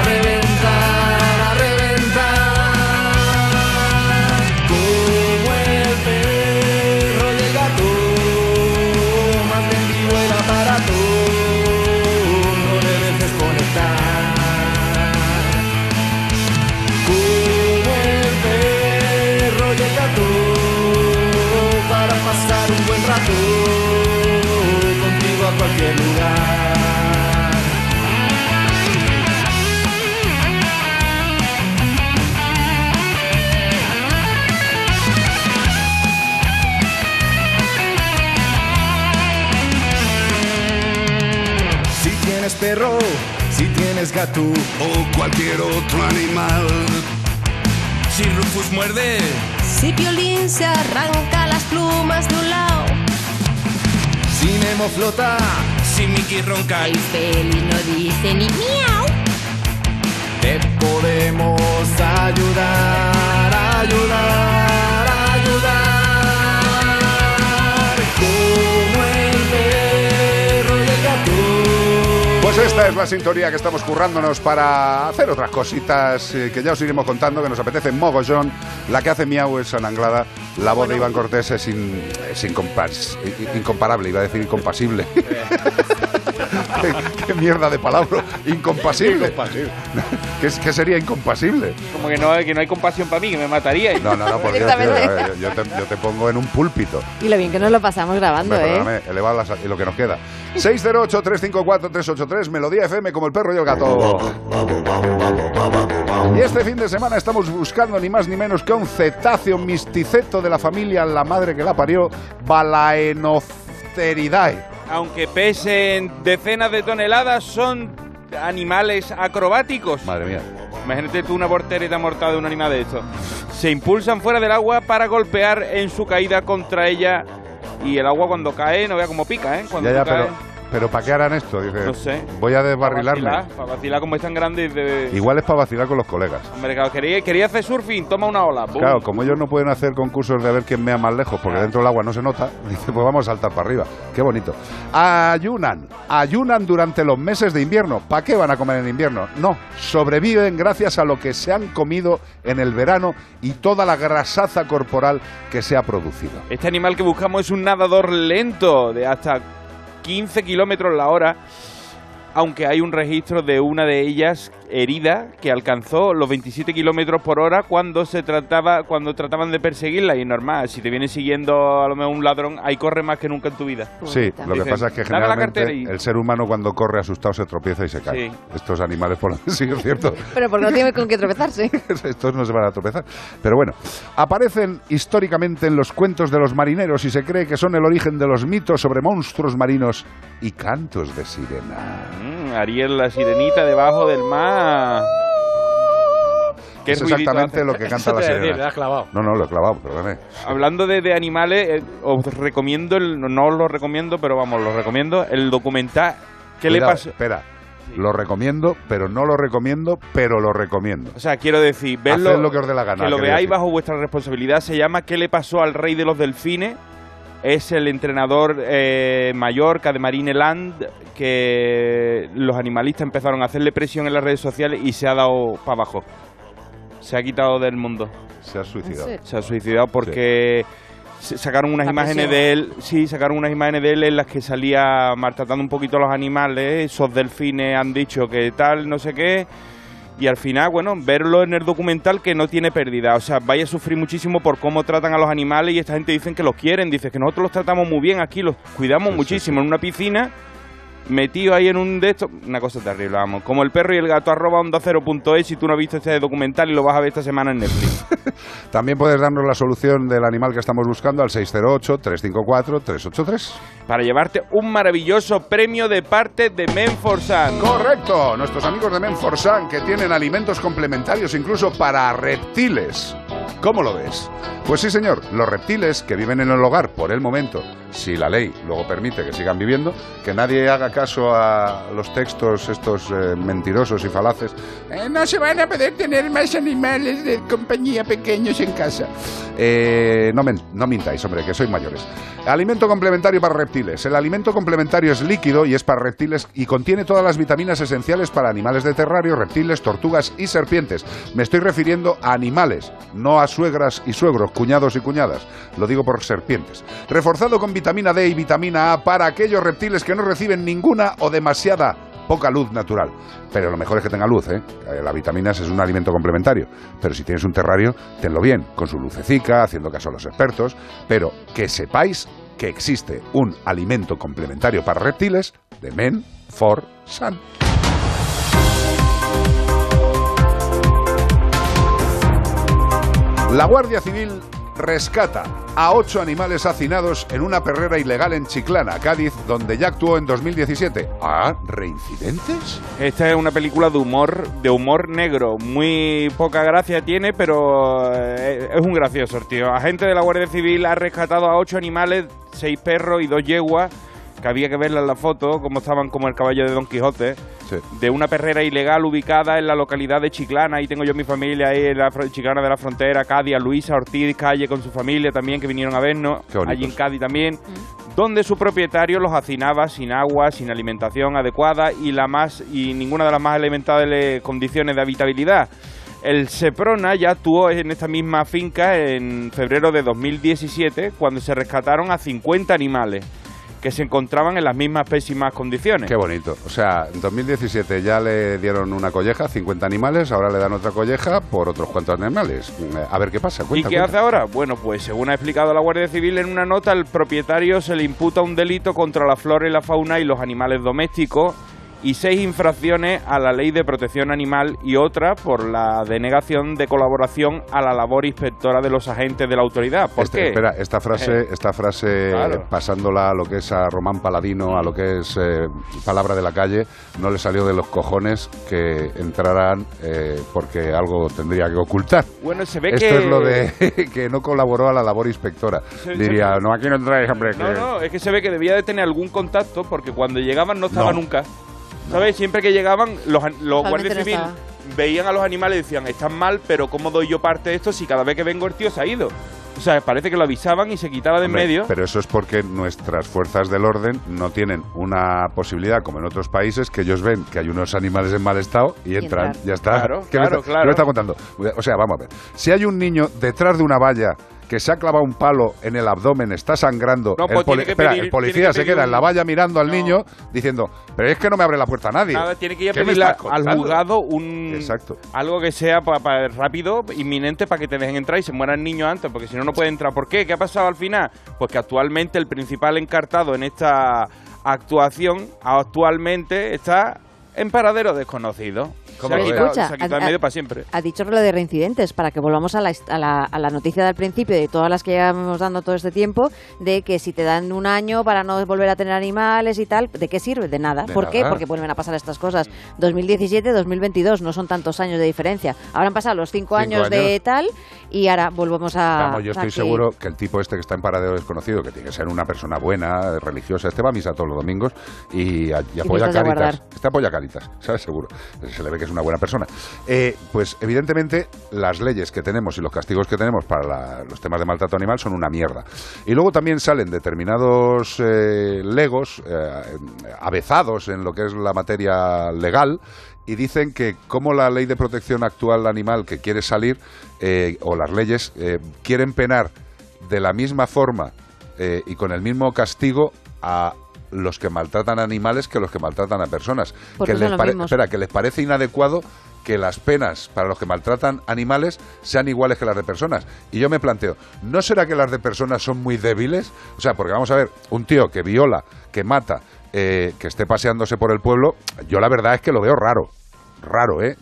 perro, si tienes gato o cualquier otro animal. Si Rufus muerde, Si Piolín se arranca las plumas de un lado. si Nemo flota, si Mickey ronca y Feli no dice ni miau. te podemos ayudar, ayudar, ayudar. Esta es la sintonía que estamos currándonos para hacer otras cositas eh, que ya os iremos contando, que nos apetece mogollón. La que hace miau es San Anglada, la voz de Iván Cortés es, in- es incomparable, iba a decir incompasible. *laughs* *laughs* ¿Qué, qué mierda de palabra, incompasible. *laughs* ¿Qué, qué sería incompasible? Como que no, que no hay compasión para mí, que me mataría. No, no, no, por Dios, tío, ver, yo, te, yo te pongo en un púlpito. Y lo bien que nos lo pasamos grabando, Hombre, ¿eh? elevad las- y lo que nos queda. 608-354-383, Melodía FM, como el perro y el gato. Y este fin de semana estamos buscando ni más ni menos que un cetáceo misticeto de la familia La Madre que la parió, Balaenopteridae. Aunque pesen decenas de toneladas, son animales acrobáticos. Madre mía. Imagínate tú una portereta mortal de un animal de estos. Se impulsan fuera del agua para golpear en su caída contra ella. Y el agua cuando cae, no vea cómo pica, ¿eh? Cuando Ya, ya, tú caes, pero, pero ¿para qué harán esto? Dice, No sé. Voy a para desbarrilarme. vacilar, para vacilar como es tan grande. De... Igual es para vacilar con los colegas. Hombre, claro, quería, quería hacer surfing, toma una ola. ¡bum! Claro, como ellos no pueden hacer concursos de a ver quién mea más lejos, porque dentro del agua no se nota, *laughs* dice, pues vamos a saltar para arriba. Qué bonito. Ayunan, ayunan durante los meses de invierno. ¿Para qué van a comer en invierno? No, sobreviven gracias a lo que se han comido en el verano y toda la grasaza corporal que se ha producido. Este animal que buscamos es un nadador lento de hasta 15 kilómetros la hora, aunque hay un registro de una de ellas herida que alcanzó los 27 kilómetros por hora cuando se trataba cuando trataban de perseguirla y normal si te viene siguiendo a lo mejor un ladrón ahí corre más que nunca en tu vida Sí, lo que pasa es que "Dame la generalmente y- el ser humano cuando corre asustado se tropieza y se cae. Sí. Estos animales, por lo *laughs* sí, es cierto. Pero porque no tiene con qué tropezarse. *laughs* Estos no se van a tropezar. Pero bueno, aparecen históricamente en los cuentos de los marineros y se cree que son el origen de los mitos sobre monstruos marinos y cantos de sirena. Mm, Ariel la sirenita debajo del mar ¿Qué es exactamente lo que canta la sirena. No, no, lo he clavado. Hablando de, de animales, eh, os recomiendo, el, no os lo recomiendo, pero vamos, lo recomiendo, el documental ¿Qué le pasó? Espera, lo recomiendo, pero no lo recomiendo, pero lo recomiendo. O sea, quiero decir, verlo, Haced lo que os dé la gana, que lo veáis decir. bajo vuestra responsabilidad. Se llama ¿Qué le pasó al rey de los delfines? Es el entrenador eh, Mallorca de Marine Land que los animalistas empezaron a hacerle presión en las redes sociales y se ha dado para abajo. Se ha quitado del mundo. Se ha suicidado. Se ha suicidado porque sacaron unas La imágenes presión. de él, sí, sacaron unas imágenes de él en las que salía maltratando un poquito a los animales, esos delfines han dicho que tal, no sé qué, y al final, bueno, verlo en el documental que no tiene pérdida, o sea, vaya a sufrir muchísimo por cómo tratan a los animales y esta gente dicen que los quieren, dice que nosotros los tratamos muy bien aquí, los cuidamos muchísimo en una piscina. Metido ahí en un de estos, una cosa terrible, vamos. Como el perro y el gato, arroba onda es, si tú no has visto este documental y lo vas a ver esta semana en Netflix. *laughs* También puedes darnos la solución del animal que estamos buscando al 608-354-383. para llevarte un maravilloso premio de parte de Menforsan. Correcto, nuestros amigos de Menforsan que tienen alimentos complementarios incluso para reptiles. ¿Cómo lo ves? Pues sí, señor, los reptiles que viven en el hogar por el momento, si la ley luego permite que sigan viviendo, que nadie haga caso a los textos estos eh, mentirosos y falaces. Eh, no se van a poder tener más animales de compañía pequeños en casa. Eh, no, men- no mintáis, hombre, que sois mayores. Alimento complementario para reptiles. El alimento complementario es líquido y es para reptiles y contiene todas las vitaminas esenciales para animales de terrario, reptiles, tortugas y serpientes. Me estoy refiriendo a animales, no a suegras y suegros, cuñados y cuñadas. Lo digo por serpientes. Reforzado con vitamina D y vitamina A para aquellos reptiles que no reciben ninguna o demasiada poca luz natural. Pero lo mejor es que tenga luz, ¿eh? La vitaminas es un alimento complementario. Pero si tienes un terrario, tenlo bien, con su lucecica, haciendo caso a los expertos. Pero que sepáis que existe un alimento complementario para reptiles de Men for Sun. La Guardia Civil rescata a ocho animales hacinados en una perrera ilegal en Chiclana, Cádiz, donde ya actuó en 2017. ¿Ah? ¿Reincidentes? Esta es una película de humor, de humor negro. Muy poca gracia tiene, pero eh, es un gracioso, tío. Agente de la Guardia Civil ha rescatado a ocho animales, seis perros y dos yeguas, que había que verla en la foto, como estaban como el caballo de Don Quijote, de una perrera ilegal ubicada en la localidad de Chiclana. Ahí tengo yo mi familia, ahí en la Chiclana de la Frontera, Cádiz, a Luisa Ortiz Calle con su familia también, que vinieron a vernos, allí en Cádiz también. Donde su propietario los hacinaba sin agua, sin alimentación adecuada y la más y ninguna de las más elementables condiciones de habitabilidad. El Seprona ya actuó en esta misma finca en febrero de 2017 cuando se rescataron a 50 animales que se encontraban en las mismas pésimas condiciones. Qué bonito. O sea, en 2017 ya le dieron una colleja, 50 animales, ahora le dan otra colleja por otros cuantos animales. Eh, A ver qué pasa. ¿Y qué cuenta. hace ahora? Bueno, pues según ha explicado la Guardia Civil en una nota, al propietario se le imputa un delito contra la flora y la fauna y los animales domésticos y seis infracciones a la ley de protección animal y otra por la denegación de colaboración a la labor inspectora de los agentes de la autoridad. ¿Por Este- qué? Espera, esta frase, Eh, esta frase Claro. pasándola a lo que es a Román Paladino, a lo que es eh, palabra de la calle, no le salió de los cojones que entraran eh, porque algo tendría que ocultar. Bueno, se ve Esto que... es lo de *laughs* que no colaboró a la labor inspectora. Se- Diría, se- no, aquí no entráis, hombre. No, que- no, es que se ve que debía de tener algún contacto porque cuando llegaban no estaba No. nunca. ¿Sabes? Siempre que llegaban, los, an- los guardias civiles veían a los animales y decían, están mal, pero ¿cómo doy yo parte de esto si cada vez que vengo el tío se ha ido? O sea, parece que lo avisaban y se quitaba de en medio. Pero eso es porque nuestras fuerzas del orden no tienen una posibilidad, como en otros países, que ellos ven que hay unos animales en mal estado y entran. entrar. Ya está. Claro, ¿Qué me claro, está- claro. qué me está contando? O sea, vamos a ver. Si hay un niño detrás de una valla que se ha clavado un palo en el abdomen, está sangrando. No, el, pues poli- espera, pedir- el policía que se queda en la valla mirando al niño diciendo, pero es que no me abre la puerta a nadie. Nada, tiene que ir a ¿Qué me pedirle al juzgado un Exacto. algo que sea pa- pa- rápido, inminente, para que te dejen entrar y se muera el niño antes, porque si no, no puede entrar. ¿Por qué? ¿Qué ha pasado al final? Pues que actualmente el principal encartado en esta actuación actualmente está en paradero desconocido. ¿Cómo ha se ha quitado en medio para siempre. Ha dicho lo de reincidentes, para que volvamos a la, a, la, a la noticia del principio, de todas las que llevamos dando todo este tiempo, de que si te dan un año para no volver a tener animales y tal, ¿de qué sirve? De nada. De ¿Por qué? Porque vuelven a pasar estas cosas. 2017, 2022, no son tantos años de diferencia. Ahora han pasado los cinco, Cinco años, de tal y ahora volvemos a... Vamos, yo estoy seguro que el tipo este que está en paradero desconocido, que tiene que ser una persona buena, religiosa, este va a misa todos los domingos y, y apoya Caritas. Este apoya Caritas, *laughs* ¿sabes? Seguro. Se le ve que es una buena persona. Eh, pues evidentemente las leyes que tenemos y los castigos que tenemos para los temas de maltrato animal son una mierda. Y luego también salen determinados eh, legos eh, avezados en lo que es la materia legal y dicen que como la ley de protección actual animal que quiere salir eh, o las leyes quieren penar de la misma forma y con el mismo castigo a los que maltratan animales que los que maltratan a personas. Porque que les pare- espera, que les parece inadecuado que las penas para los que maltratan animales sean iguales que las de personas. Y yo me planteo, ¿no será que las de personas son muy débiles? O sea, porque vamos a ver, un tío que viola, que mata, eh, que esté paseándose por el pueblo, yo la verdad es que lo veo raro. Raro, ¿eh?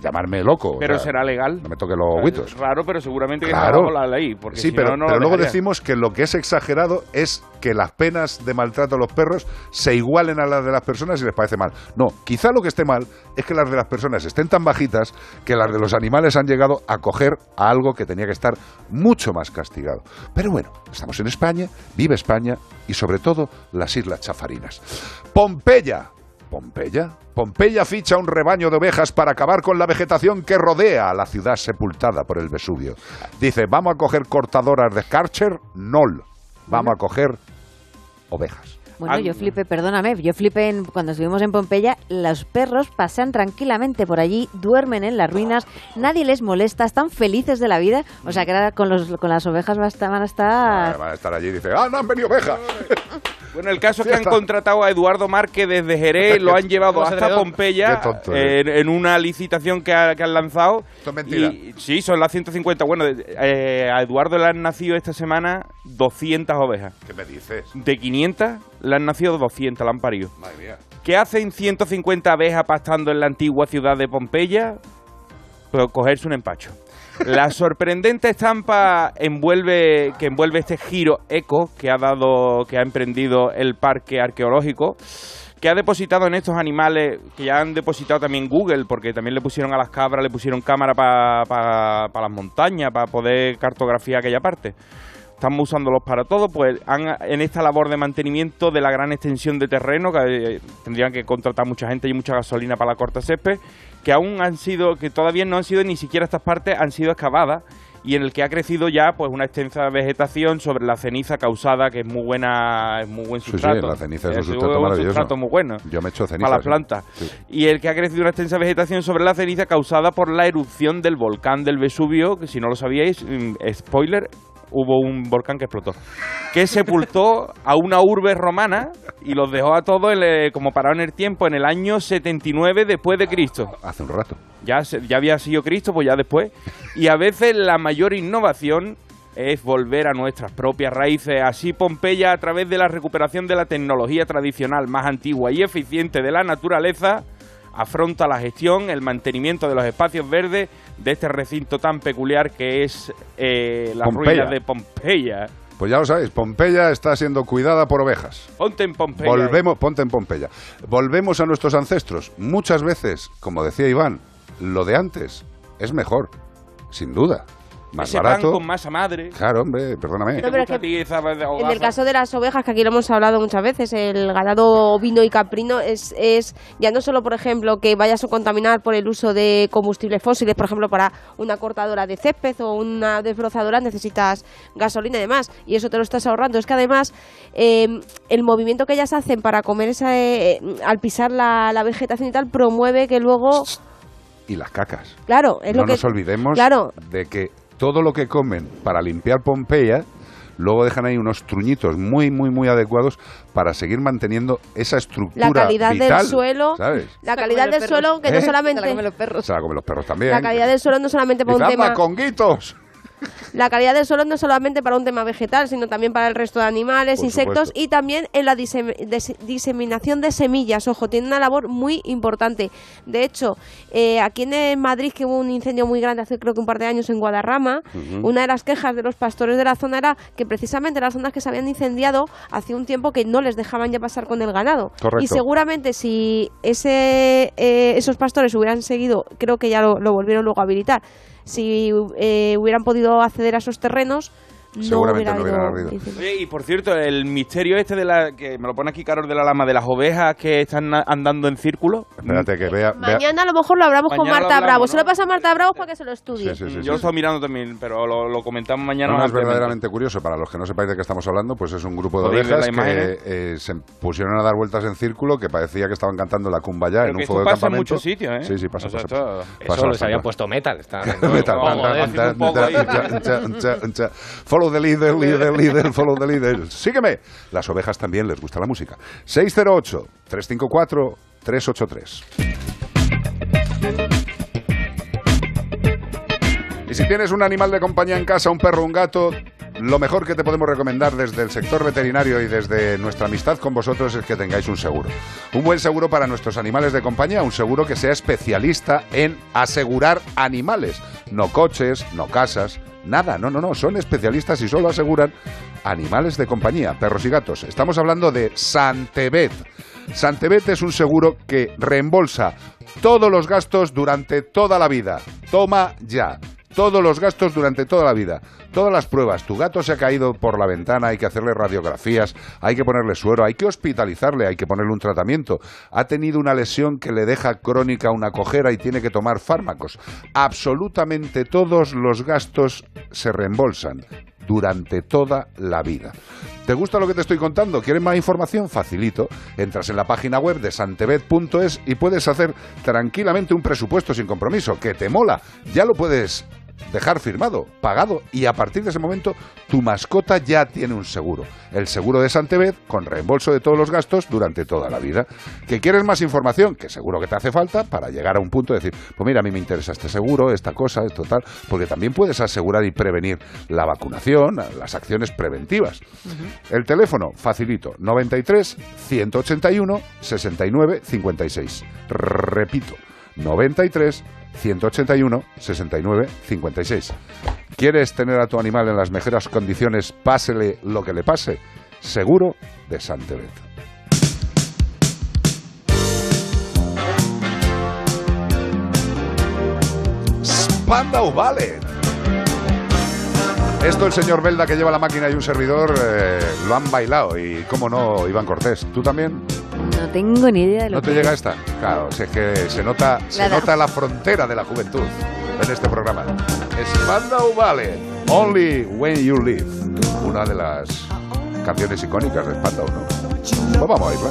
Llamarme loco. o Pero sea, será legal. No me toque los huitos. Es raro, pero seguramente que Claro. está bajo la ley. Porque Sí, si pero, no, no pero luego dejaría. decimos que lo que es exagerado es que las penas de maltrato a los perros se igualen a las de las personas y les parece mal. No, quizá lo que esté mal es que las de las personas estén tan bajitas que las de los animales han llegado a coger a algo que tenía que estar mucho más castigado. Pero bueno, estamos en España, vive España y sobre todo las Islas Chafarinas. Pompeya. Pompeya. Pompeya ficha un rebaño de ovejas para acabar con la vegetación que rodea a la ciudad sepultada por el Vesubio. Dice, vamos a coger cortadoras de Karcher, nol. Vamos a coger ovejas. Bueno, yo flipé, perdóname, yo flipé en- cuando estuvimos en Pompeya, los perros pasean tranquilamente por allí, duermen en las ruinas, nadie les molesta, están felices de la vida, o sea que ahora con, los, con las ovejas van a estar... Van a estar allí y dice, ah, no han venido ovejas. *laughs* Bueno, el caso es que han contratado a Eduardo Márquez desde Jerez, lo han llevado ¿Cómo se hasta? Pompeya tonto en, en una licitación que, ha- que han lanzado. Esto es mentira. Y, sí, son las 150. Bueno, eh, a Eduardo le han nacido esta semana 200 ovejas. ¿Qué me dices? De 500 le han nacido 200, la han parido. Madre mía. ¿Qué hacen 150 abejas pastando en la antigua ciudad de Pompeya? Pues cogerse un empacho. La sorprendente estampa envuelve, que envuelve este giro eco que ha dado, que ha emprendido el parque arqueológico, que ha depositado en estos animales, que ya han depositado también Google, porque también le pusieron a las cabras, le pusieron cámara para las montañas, para poder cartografiar aquella parte. Estamos usándolos para todo, pues han, en esta labor de mantenimiento de la gran extensión de terreno, que eh, tendrían que contratar mucha gente y mucha gasolina para la corta césped, que aún han sido, que todavía no han sido ni siquiera estas partes han sido excavadas y en el que ha crecido ya pues una extensa vegetación sobre la ceniza causada que es muy buena es muy buen Sí, sí, sustrato la ceniza es un Es sustrato un sustrato muy bueno Yo me echo ceniza. para las sí. plantas Sí. y el que ha crecido una extensa vegetación sobre la ceniza causada por la erupción del volcán del Vesubio, que si no lo sabíais, mm, spoiler, hubo un volcán que explotó, que sepultó a una urbe romana y los dejó a todos el- como parado en el tiempo en el año 79 después de Cristo. Hace un rato. Ya, ya había sido Cristo, pues ya después. Y a veces la mayor innovación es volver a nuestras propias raíces. Así Pompeya, a través de la recuperación de la tecnología tradicional más antigua y eficiente de la naturaleza, afronta la gestión, el mantenimiento de los espacios verdes de este recinto tan peculiar que es eh, las Pompeya. ruinas de Pompeya. Pues ya lo sabéis, Pompeya está siendo cuidada por ovejas. Ponte en Pompeya. Volvemos, ponte en Pompeya. Volvemos a nuestros ancestros. Muchas veces, como decía Iván, lo de antes es mejor, sin duda. Más Ese barato. pan con masa madre. Claro, hombre, perdóname. ¿Te No, pero que- En el caso de las ovejas, que aquí lo hemos hablado muchas veces, el ganado ovino y caprino es, es ya no solo, por ejemplo, que vayas a contaminar por el uso de combustibles fósiles, por ejemplo, para una cortadora de césped o una desbrozadora necesitas gasolina y demás, y eso te lo estás ahorrando. Es que además eh, el movimiento que ellas hacen para comer esa, eh, al pisar la, la vegetación y tal promueve que luego, Y las cacas. claro, es no lo que nos olvidemos claro, de que todo lo que comen para limpiar Pompeya, luego dejan ahí unos truñitos muy, muy, muy adecuados para seguir manteniendo esa estructura La calidad vital, del suelo, ¿sabes? la calidad del suelo que no ¿Eh? *laughs* solamente Se la comen los perros también. la calidad del suelo no solamente para un Dice, "Anda, tema conguitos! La calidad del suelo no es solamente para un tema vegetal, sino también para el resto de animales, Por insectos supuesto. y también en la disem- diseminación de semillas. Ojo, tiene una labor muy importante. De hecho, eh, aquí en Madrid, que hubo un incendio muy grande hace creo que un par de años en Guadarrama, una de las quejas de los pastores de la zona era que precisamente las zonas que se habían incendiado hacía un tiempo que no les dejaban ya pasar con el ganado. Correcto. Y seguramente si ese, eh, esos pastores hubieran seguido, creo que ya lo, lo volvieron luego a habilitar, si eh, hubieran podido acceder a esos terrenos, no Seguramente hubiera no hubieran habido y por cierto, el misterio este de la que me lo pone aquí Carol de la Lama de las ovejas que están andando en círculo. Espérate que vea... vea- Mañana a lo mejor lo hablamos con Marta hablamos, Bravo. ¿no? Se lo pasa a Marta Bravo para que se lo estudie. Sí, sí, sí, Yo sí, lo estoy mirando también, pero lo, lo comentamos mañana. No, no, es verdaderamente curioso. Para los que no sepáis de qué estamos hablando, pues es un grupo de ovejas que eh, se pusieron a dar vueltas en círculo que parecía que estaban cantando la cumbaya en un fuego de pasa en muchos sitios, ¿eh? Sí, sí, pasa, O sea, pasa, pasa. Eso Pasa Eso les habían puesto metal. Está, *laughs* Metal, Follow the leader, leader, leader, follow the leader. Sígueme. Las ovejas también les gusta la música. 608-354-383. Y si tienes un animal de compañía en casa, un perro, un gato, lo mejor que te podemos recomendar desde el sector veterinario y desde nuestra amistad con vosotros es que tengáis un seguro. Un buen seguro para nuestros animales de compañía, un seguro que sea especialista en asegurar animales, no coches, no casas, nada, no, no, no, son especialistas y solo aseguran animales de compañía, perros y gatos. Estamos hablando de Santebet. Santebet es un seguro que reembolsa todos los gastos durante toda la vida. Toma ya. Todos los gastos durante toda la vida. Todas las pruebas. Tu gato se ha caído por la ventana, hay que hacerle radiografías, hay que ponerle suero, hay que hospitalizarle, hay que ponerle un tratamiento. Ha tenido una lesión que le deja crónica una cojera y tiene que tomar fármacos. Absolutamente todos los gastos se reembolsan durante toda la vida. ¿Te gusta lo que te estoy contando? ¿Quieres más información? Facilito. Entras en la página web de santebet.es y puedes hacer tranquilamente un presupuesto sin compromiso, que te mola. Ya lo puedes dejar firmado, pagado y a partir de ese momento tu mascota ya tiene un seguro. El seguro de Santebet con reembolso de todos los gastos durante toda la vida. ¿Que quieres más información? Que seguro que te hace falta para llegar a un punto de decir, pues mira, a mí me interesa este seguro, esta cosa, esto tal, porque también puedes asegurar y prevenir la vacunación, las acciones preventivas. El teléfono, facilito, 93 181 69 56. Repito, 93 181 69 56. ¿Quieres tener a tu animal en las mejores condiciones, pásele lo que le pase? Seguro de Santebet. Spandau Ballet. Esto el señor Belda que lleva la máquina y un servidor eh, lo han bailado y cómo no Iván Cortés. ¿Tú también? No tengo ni idea de lo ¿No te que llega es. esta? Claro, si es que se nota, se Nada. nota la frontera de la juventud en este programa. Spandau Ballet, Only When You Live. Una de las canciones icónicas de Spandau, ¿no? Pues vamos a oírla.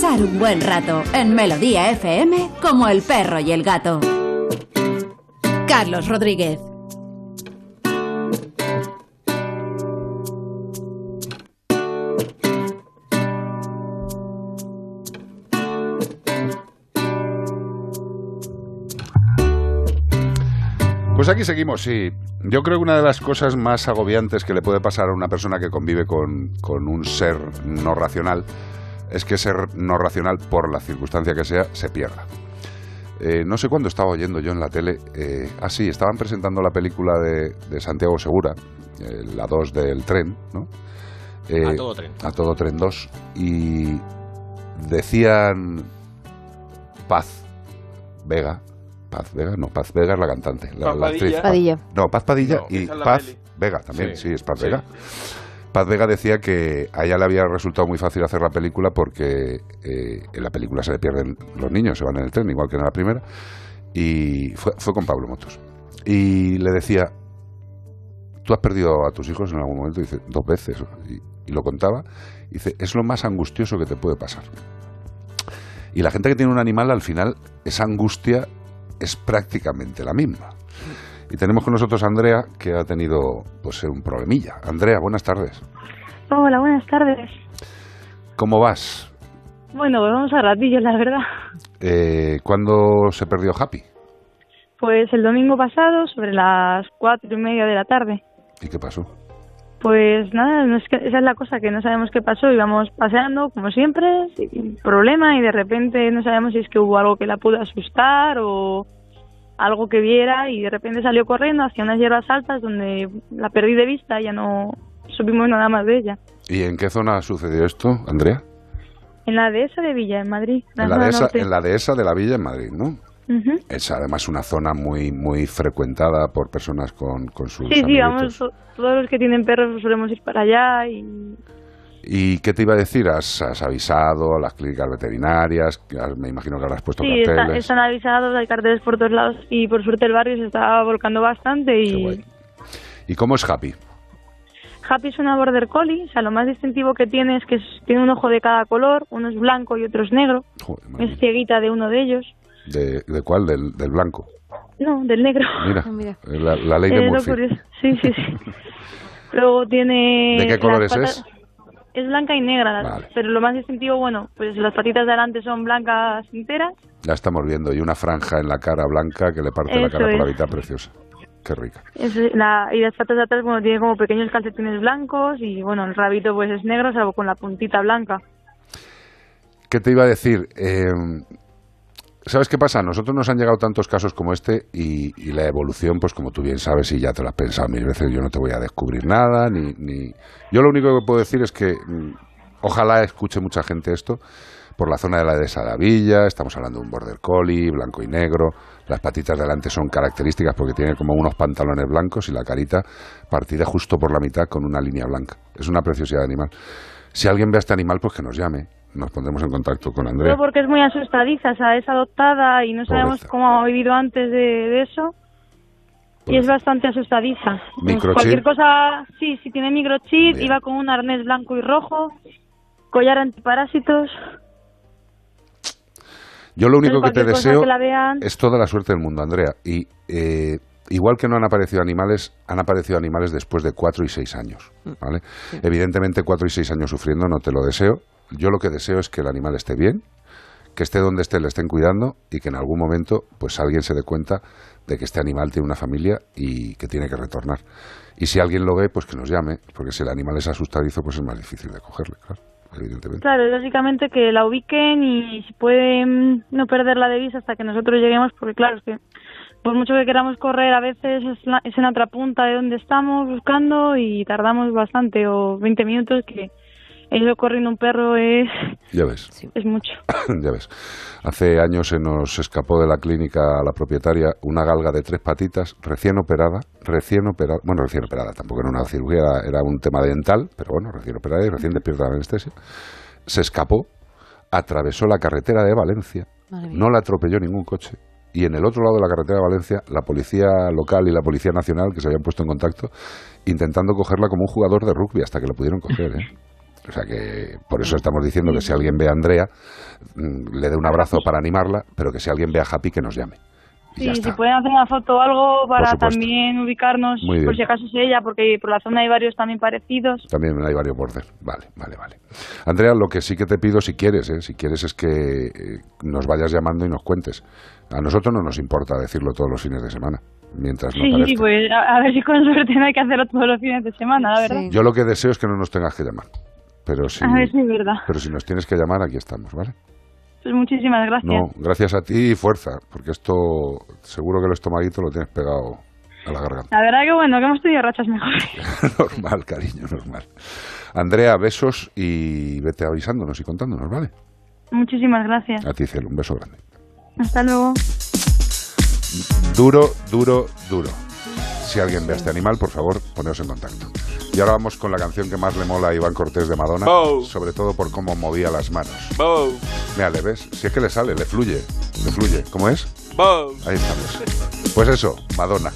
Pasar un buen rato en Melodía FM como el perro y el gato. Carlos Rodríguez. Pues aquí seguimos, sí. Yo creo que una de las cosas más agobiantes que le puede pasar a una persona que convive con, con un ser no racional es que ser no racional, por la circunstancia que sea, se pierda. Eh, no sé cuándo estaba oyendo yo en la tele. Eh, ah, sí, estaban presentando la película de, de Santiago Segura, eh, la 2 del tren, ¿no? Eh, A todo tren. A todo tren 2. Y decían Paz Vega. Paz Vega, no, Paz Vega es la cantante. La, Paz la actriz. Padilla. Padilla. No, Paz Padilla No, y Paz peli. Vega también, sí, Sí, es Paz sí. Vega. Paz Vega decía que a ella le había resultado muy fácil hacer la película porque eh, en la película se le pierden los niños, se van en el tren, igual que en la primera. Y fue, fue con Pablo Motos. Y le decía, ¿tú has perdido a tus hijos en algún momento? Y dice, dos veces. Y, lo contaba. Y dice, es lo más angustioso que te puede pasar. Y la gente que tiene un animal, al final, esa angustia es prácticamente la misma. Y tenemos con nosotros a Andrea, que ha tenido pues un problemilla. Andrea, buenas tardes. Hola, buenas tardes. ¿Cómo vas? Bueno, pues vamos a ratillos, la verdad. Eh, ¿Cuándo se perdió Happy? Pues el domingo pasado, sobre las cuatro y media de la tarde. ¿Y qué pasó? Pues nada, no es que, esa es la cosa, que no sabemos qué pasó. Íbamos paseando, como siempre, sin problema, y de repente no sabemos si es que hubo algo que la pudo asustar o algo que viera, y de repente salió corriendo hacia unas hierbas altas donde la perdí de vista, ya no supimos nada más de ella. ¿Y en qué zona sucedió esto, Andrea? En la dehesa de Villa, en Madrid. En la, dehesa, norte. en la dehesa de la Villa en Madrid, ¿no? Ujú. Es además una zona muy muy frecuentada por personas con, con sus Sí, sí, vamos, to- todos los que tienen perros solemos ir para allá y ¿Y qué te iba a decir? ¿Has, has avisado a las clínicas veterinarias? Me imagino que habrás puesto sí, está- carteles. están avisados, hay carteles por todos lados y por suerte el barrio se está volcando bastante y ¿Y cómo es Happy? Happy es una border collie, o sea, lo más distintivo que tiene es que es- tiene un ojo de cada color, uno es blanco y otro es negro, es cieguita de uno de ellos, ¿De, de cuál? Del, del blanco. no, del negro. Mira, la, la ley de lo Murphy. Sí, sí, sí. *laughs* Luego tiene... ¿De qué colores patas- es? Es blanca y negra, Vale. pero lo más distintivo, bueno, pues las patitas de adelante son blancas enteras La estamos viendo. Y una franja en la cara blanca que le parte la cara por la es. mitad preciosa. Qué rica. Es la, y las patas de atrás, bueno, tiene como pequeños calcetines blancos y, bueno, el rabito pues es negro, salvo con la puntita blanca. ¿Qué te iba a decir? Eh, ¿Sabes qué pasa? Nosotros nos han llegado tantos casos como este y, la evolución, pues como tú bien sabes y ya te lo has pensado mil veces, yo no te voy a descubrir nada, ni... ni... Yo lo único que puedo decir es que mm, ojalá escuche mucha gente esto por la zona de la de la villa, estamos hablando de un border collie, blanco y negro, las patitas de delante son características porque tiene como unos pantalones blancos y la carita partida justo por la mitad con una línea blanca. Es una preciosidad de animal. Si alguien ve a este animal, pues que nos llame, nos pondremos en contacto con Andrea. Todo porque es muy asustadiza, o sea, es adoptada y no sabemos cómo ha vivido antes de, de eso. Y es bastante asustadiza. Microchip. Cualquier cosa, sí, sí tiene microchip, iba con un arnés blanco y rojo, collar antiparásitos. Yo lo único que te deseo que la vean- es toda la suerte del mundo, Andrea. Y eh, igual que no han aparecido animales, han aparecido animales después de cuatro y seis años. ¿vale? Evidentemente, cuatro y seis años sufriendo no te lo deseo. Yo lo que deseo es que el animal esté bien, que esté donde esté, le estén cuidando y que en algún momento pues alguien se dé cuenta de que este animal tiene una familia y que tiene que retornar. Y si alguien lo ve, pues que nos llame, porque si el animal es asustadizo, pues es más difícil de cogerle, claro, evidentemente. Claro, es básicamente que la ubiquen y si pueden no perderla de vista hasta que nosotros lleguemos, porque claro, es que por mucho que queramos correr, a veces es, la- es en otra punta de donde estamos buscando y tardamos bastante, o 20 minutos, que eso corriendo un perro es, Ya ves. es mucho. *coughs* ya ves. Hace años se nos escapó de la clínica a la propietaria una galga de tres patitas recién operada, recién operada, bueno, recién operada, tampoco era una cirugía, era, un tema dental, pero bueno, recién operada y recién despierta de la anestesia. Se escapó, atravesó la carretera de Valencia, no la atropelló ningún coche. Y en el otro lado de la carretera de Valencia, la policía local y la policía nacional, que se habían puesto en contacto, intentando cogerla como un jugador de rugby hasta que la pudieron coger. ¿eh? O sea que por eso estamos diciendo que si alguien ve a Andrea, mm, le dé un abrazo para animarla, pero que si alguien ve a Happy, que nos llame. Sí, si pueden hacer una foto o algo para también ubicarnos, Muy bien. por si acaso es ella, porque por la zona hay varios también parecidos. También hay varios bordes. Vale, vale, vale. Andrea, lo que sí que te pido, si quieres, ¿eh? si quieres es que eh, nos vayas llamando y nos cuentes. A nosotros no nos importa decirlo todos los fines de semana, mientras no Sí, parezca. pues a, a ver si con *laughs* suerte no hay que hacerlo todos los fines de semana, la verdad. Yo lo que deseo es que no nos tengas que llamar. Pero si, A ver si es verdad. pero si nos tienes que llamar, aquí estamos, ¿vale? Pues muchísimas gracias. No, gracias a ti y fuerza, porque esto seguro que el estomaguito lo tienes pegado a la garganta. La verdad que bueno, que hemos tenido rachas mejores. *laughs* normal, cariño, normal. Andrea, besos y vete avisándonos y contándonos, ¿vale? Muchísimas gracias. A ti, cielo, un beso grande. Hasta luego. Duro, duro, duro. Si alguien ve a este animal, por favor, poneos en contacto. Y ahora vamos con la canción que más le mola a Iván Cortés de Madonna, Bow. sobre todo por cómo movía las manos. Bow, Mira, ¿le ves? Si es que le sale, le fluye, le fluye. ¿Cómo es? bow. Ahí estamos. Pues eso, Madonna.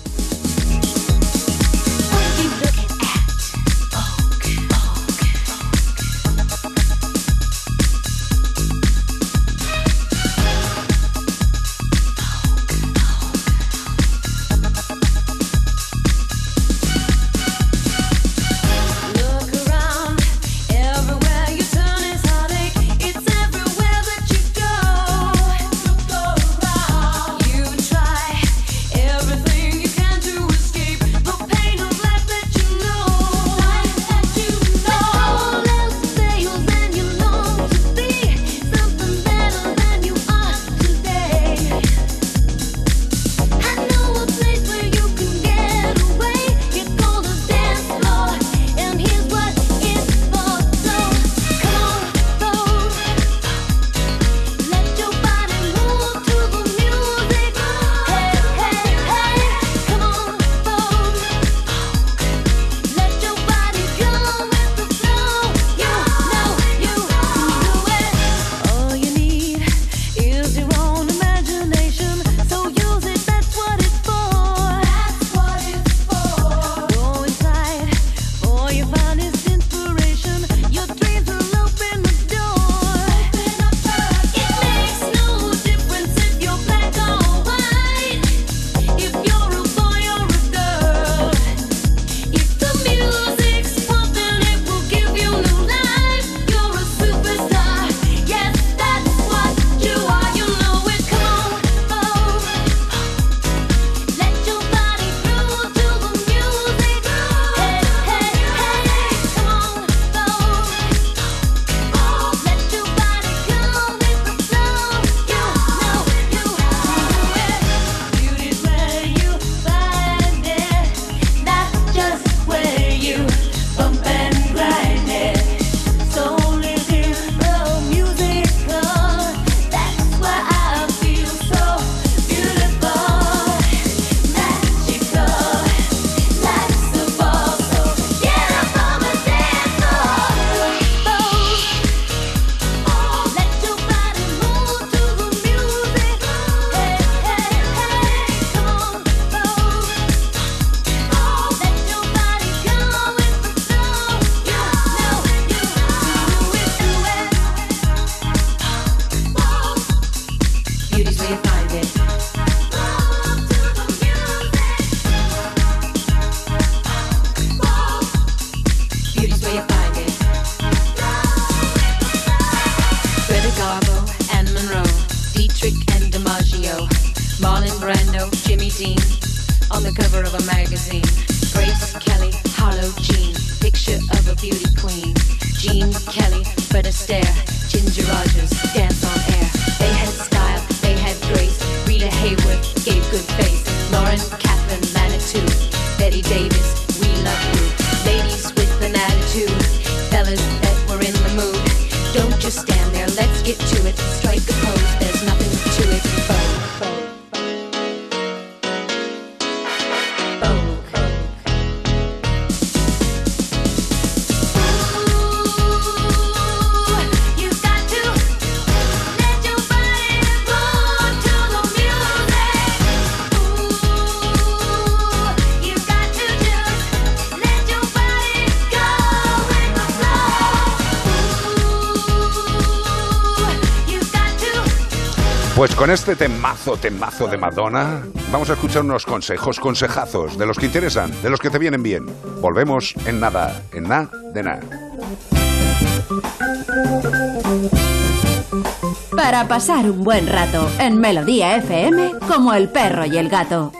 Este temazo, temazo de Madonna, vamos a escuchar unos consejos, consejazos, de los que interesan, de los que te vienen bien. Volvemos en nada, en nada de nada. Para pasar un buen rato en Melodía FM como el perro y el gato.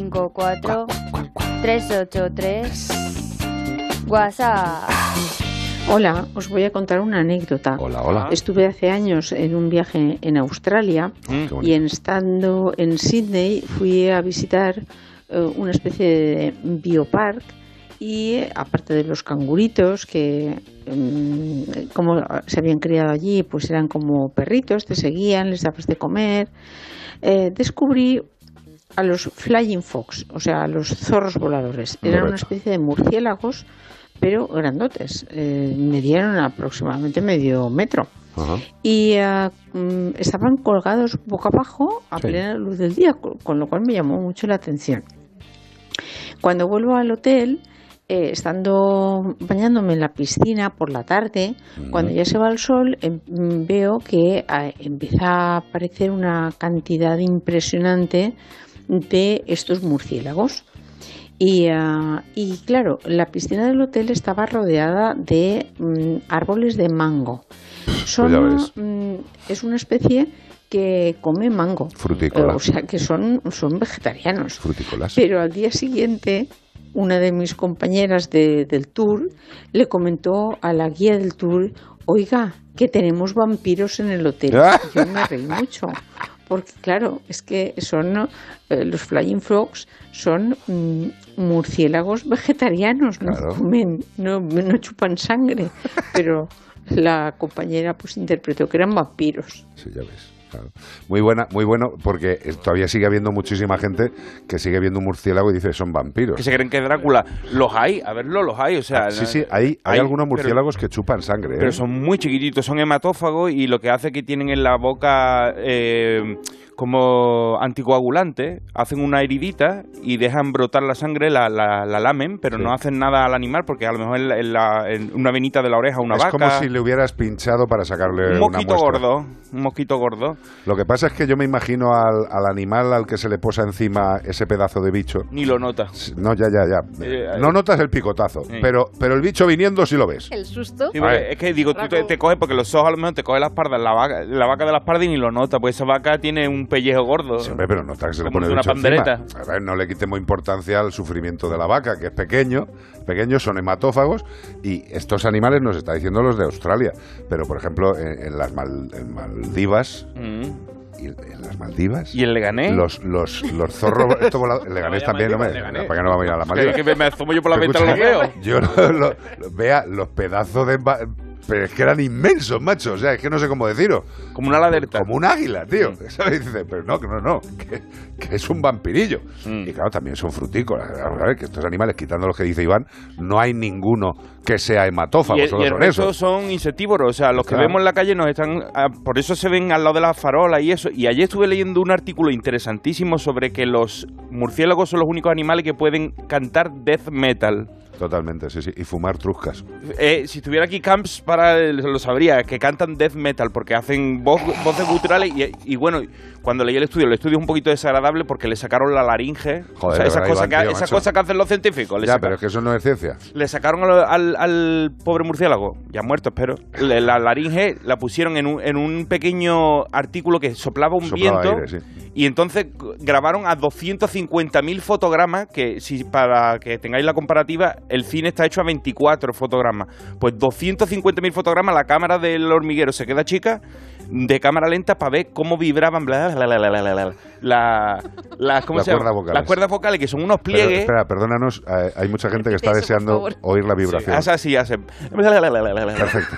354 383 WhatsApp. Hola, os voy a contar una anécdota. Hola, hola. Estuve hace años en un viaje en Australia Mm, y en estando en Sydney fui a visitar eh, una especie de biopark y aparte de los canguritos que mm, como se habían criado allí pues eran como perritos, te seguían, les dabas de comer, eh, descubrí a los flying fox, o sea, a los zorros voladores. Eran una especie de murciélagos, pero grandotes. Eh, medieron aproximadamente medio metro. Ajá. Y mm, estaban colgados boca abajo a Sí. plena luz del día, con, lo cual me llamó mucho la atención. Cuando vuelvo al hotel, eh, estando bañándome en la piscina por la tarde, cuando ya se va el sol, em- mm, veo que ah, empieza a aparecer una cantidad impresionante de estos murciélagos. Y, ah, y claro, la piscina del hotel estaba rodeada de mm, árboles de mango. Son, Pues ves. mm, es una especie que come mango. Frutícola. O sea, que son, son vegetarianos. Frutícolas. Pero al día siguiente, una de mis compañeras de- del tour le comentó a la guía del tour, oiga, que tenemos vampiros en el hotel. *laughs* Yo me reí mucho. Porque claro, es que son eh, los flying frogs son mm, murciélagos vegetarianos, no comen, no, no chupan sangre, *laughs* pero la compañera pues interpretó que eran vampiros. Sí, ya ves. Claro. Muy buena, muy bueno, porque eh, todavía sigue habiendo muchísima gente que sigue viendo un murciélago y dice son vampiros. Que se creen que es Drácula. Los hay, a verlo, los hay. O sea, Ah, sí, sí, hay, hay, algunos murciélagos que chupan sangre. ¿eh? Pero son muy chiquititos, son hematófagos y lo que hace que tienen en la boca eh, como anticoagulante, hacen una heridita y dejan brotar la sangre, la, la, la lamen, pero Sí. no hacen nada al animal porque a lo mejor en, la- en la- en una venita de la oreja una es vaca. como si le hubieras pinchado para sacarle un una mosquito muestra. gordo, un mosquito gordo. Lo que pasa es que yo me imagino al, al animal al que se le posa encima ese pedazo de bicho. Ni lo nota. No, ya, ya, ya. Eh, no notas el picotazo, Sí. pero, pero el bicho viniendo sí lo ves. El susto. Sí, es que digo, tú te, te coges porque los ojos a lo mejor te coge la espalda, la vaca, la vaca de la espalda y ni lo nota, pues esa vaca tiene un pellejo gordo. Sí, hombre, pero nota que se le pone una bicho encima. pandereta. A ver, no le quitemos importancia al sufrimiento de la vaca, que es pequeño, pequeños son hematófagos, y estos animales nos está diciendo los de Australia. Pero, por ejemplo, en, en las Mal- en Maldivas, Mm. y en las Maldivas, ¿Y el Leganés? los, los, los zorros... *laughs* esto volado- el Leganés también, no me... ¿Para qué no vamos a ir a la Maldivas? Que, que me asomo yo por la ventana lo veo. Yo lo- lo- lo- vea los pedazos de... Pero es que eran inmensos, macho. O sea, es que no sé cómo decirlo. Como una laderta. Como un águila, tío. *laughs* ¿Sabes? Dice, pero no, que no, no. Que, que es un vampirillo. Mm. Y claro, también son frutícolas. A ver, que estos animales, quitando los que dice Iván, no hay ninguno que sea hematófago. Y el, y el son resto esos. son insectívoros, o sea, los que Claro. vemos en la calle nos están, ah, por eso se ven al lado de las farolas y eso. Y ayer estuve leyendo un artículo interesantísimo sobre que los murciélagos son los únicos animales que pueden cantar death metal. Totalmente, sí, sí. Y fumar truscas. Eh, si estuviera aquí Camps para lo sabría, que cantan death metal porque hacen voz- voces guturales y, y bueno, cuando leí el estudio, el estudio es un poquito desagradable porque le sacaron la laringe, Joder, o sea, esas, cosas que, macho. cosas que hacen los científicos. Le Ya, sacaron- pero es que eso no es ciencia. le sacaron al, al- al pobre murciélago, ya muerto espero, le- la laringe la pusieron en un, en un pequeño artículo que soplaba un Soplaba viento aire, sí. Y entonces grabaron a 250.000 fotogramas, que si para que tengáis la comparativa, el cine está hecho a 24 fotogramas. Pues 250.000 fotogramas, la cámara del hormiguero se queda chica de cámara lenta para ver cómo vibraban bla, bla, bla, bla, bla, bla, bla, la, las, ¿cómo Las se llama? cuerdas vocales. Las cuerdas vocales, que son unos Pero, pliegues. espera, perdónanos. hay mucha gente que está Eso, deseando oír la vibración. Así, hacen.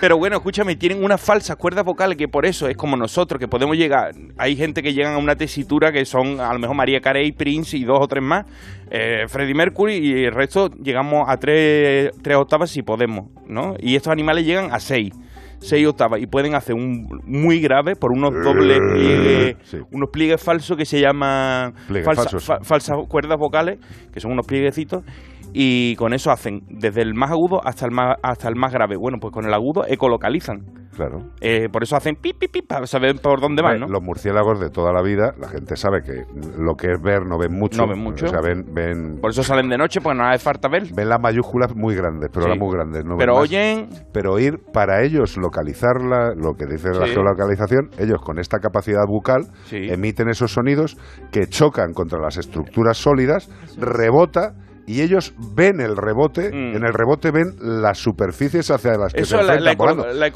Pero bueno, escúchame, tienen unas falsas cuerdas vocales que por eso es como nosotros, que podemos llegar. Hay gente que llegan a una tesitura que son a lo mejor María Carey, Prince y dos o tres más, eh, Freddie Mercury y el resto llegamos a tres, tres octavas si podemos, ¿no? Y estos animales llegan a seis. Seis octavas y pueden hacer un muy grave por unos dobles pliegues, Sí. unos pliegues falsos que se llaman Pliegues falsa- falsos. fa- falsas cuerdas vocales, que son unos plieguecitos, y con eso hacen desde el más agudo hasta el más, hasta el más grave. Bueno, pues con el agudo ecolocalizan. Claro. Eh, por eso hacen pi, pi, pi, para saber por dónde van, ¿no? Los murciélagos de toda la vida, la gente sabe que lo que es ver no ven mucho. No ven mucho. O sea, ven, ven, Por eso salen de noche, porque no hace falta ver. ven las mayúsculas muy grandes, pero Sí. las muy grandes. No ven Pero más. oyen... Pero oír, para ellos localizarla, lo que dice la geolocalización, ellos con esta capacidad bucal Sí. emiten esos sonidos que chocan contra las estructuras sólidas, rebota y ellos ven el rebote, en el rebote ven las superficies hacia las que Mm. Eso se es la- enfrentan la.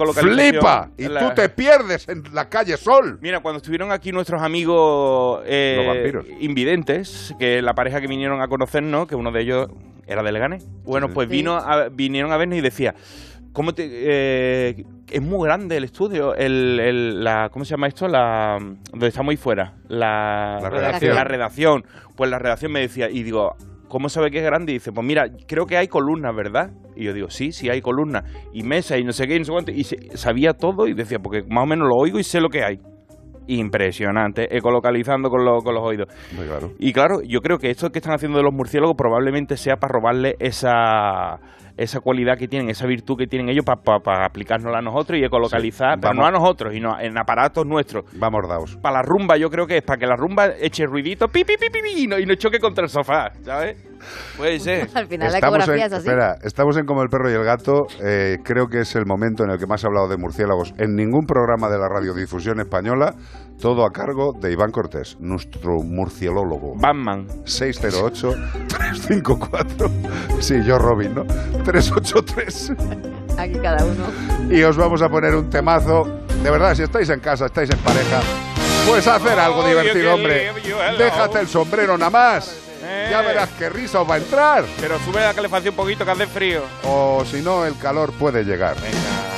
¡Flipa! Y La- tú te pierdes en la calle Sol. Mira, cuando estuvieron aquí nuestros amigos eh, invidentes, que la pareja que vinieron a conocernos, que uno de ellos era de Leganés, bueno, pues vino a- vinieron a vernos y decía, ¿cómo te, eh, es muy grande el estudio, el, el- la, ¿cómo se llama esto? La, donde estamos ahí fuera, la, La redacción. La redacción. Pues la redacción me decía, y digo, ¿cómo sabe que es grande? Y dice, pues mira, creo que hay columnas, ¿verdad? Y yo digo, sí, sí hay columnas, y mesas, y no sé qué, y no sé cuánto, y sabía todo, y decía, porque más o menos lo oigo y sé lo que hay. Impresionante, ecolocalizando con, lo- con los oídos. Muy claro. Y claro, yo creo que esto que están haciendo de los murciélagos probablemente sea para robarle esa, esa cualidad que tienen, esa virtud que tienen ellos para aplicárnosla a nosotros y ecolocalizar, Sí, pero no a nosotros, sino en aparatos nuestros. Vamos daos. Para la rumba yo creo que es para que la rumba eche ruidito pi, pi, pi, pi, pi, y, no, y no choque contra el sofá, ¿sabes? Puede ser. *laughs* Al final la ecografía en, es así. espera, estamos en Como el perro y el gato. eh, creo que es el momento en el que más he hablado de murciélagos en ningún programa de la radiodifusión española. Todo a cargo de Iván Cortés, nuestro murcielólogo. Batman. 608-354. Sí, yo Robin, ¿no? 383. Aquí cada uno. Y os vamos a poner un temazo. De verdad, si estáis en casa, estáis en pareja, pues hacer algo divertido, hombre. Déjate el sombrero nada más. Ya verás qué risa os va a entrar. Pero sube la calefacción un poquito que hace frío. O si no, el calor puede llegar. Baby,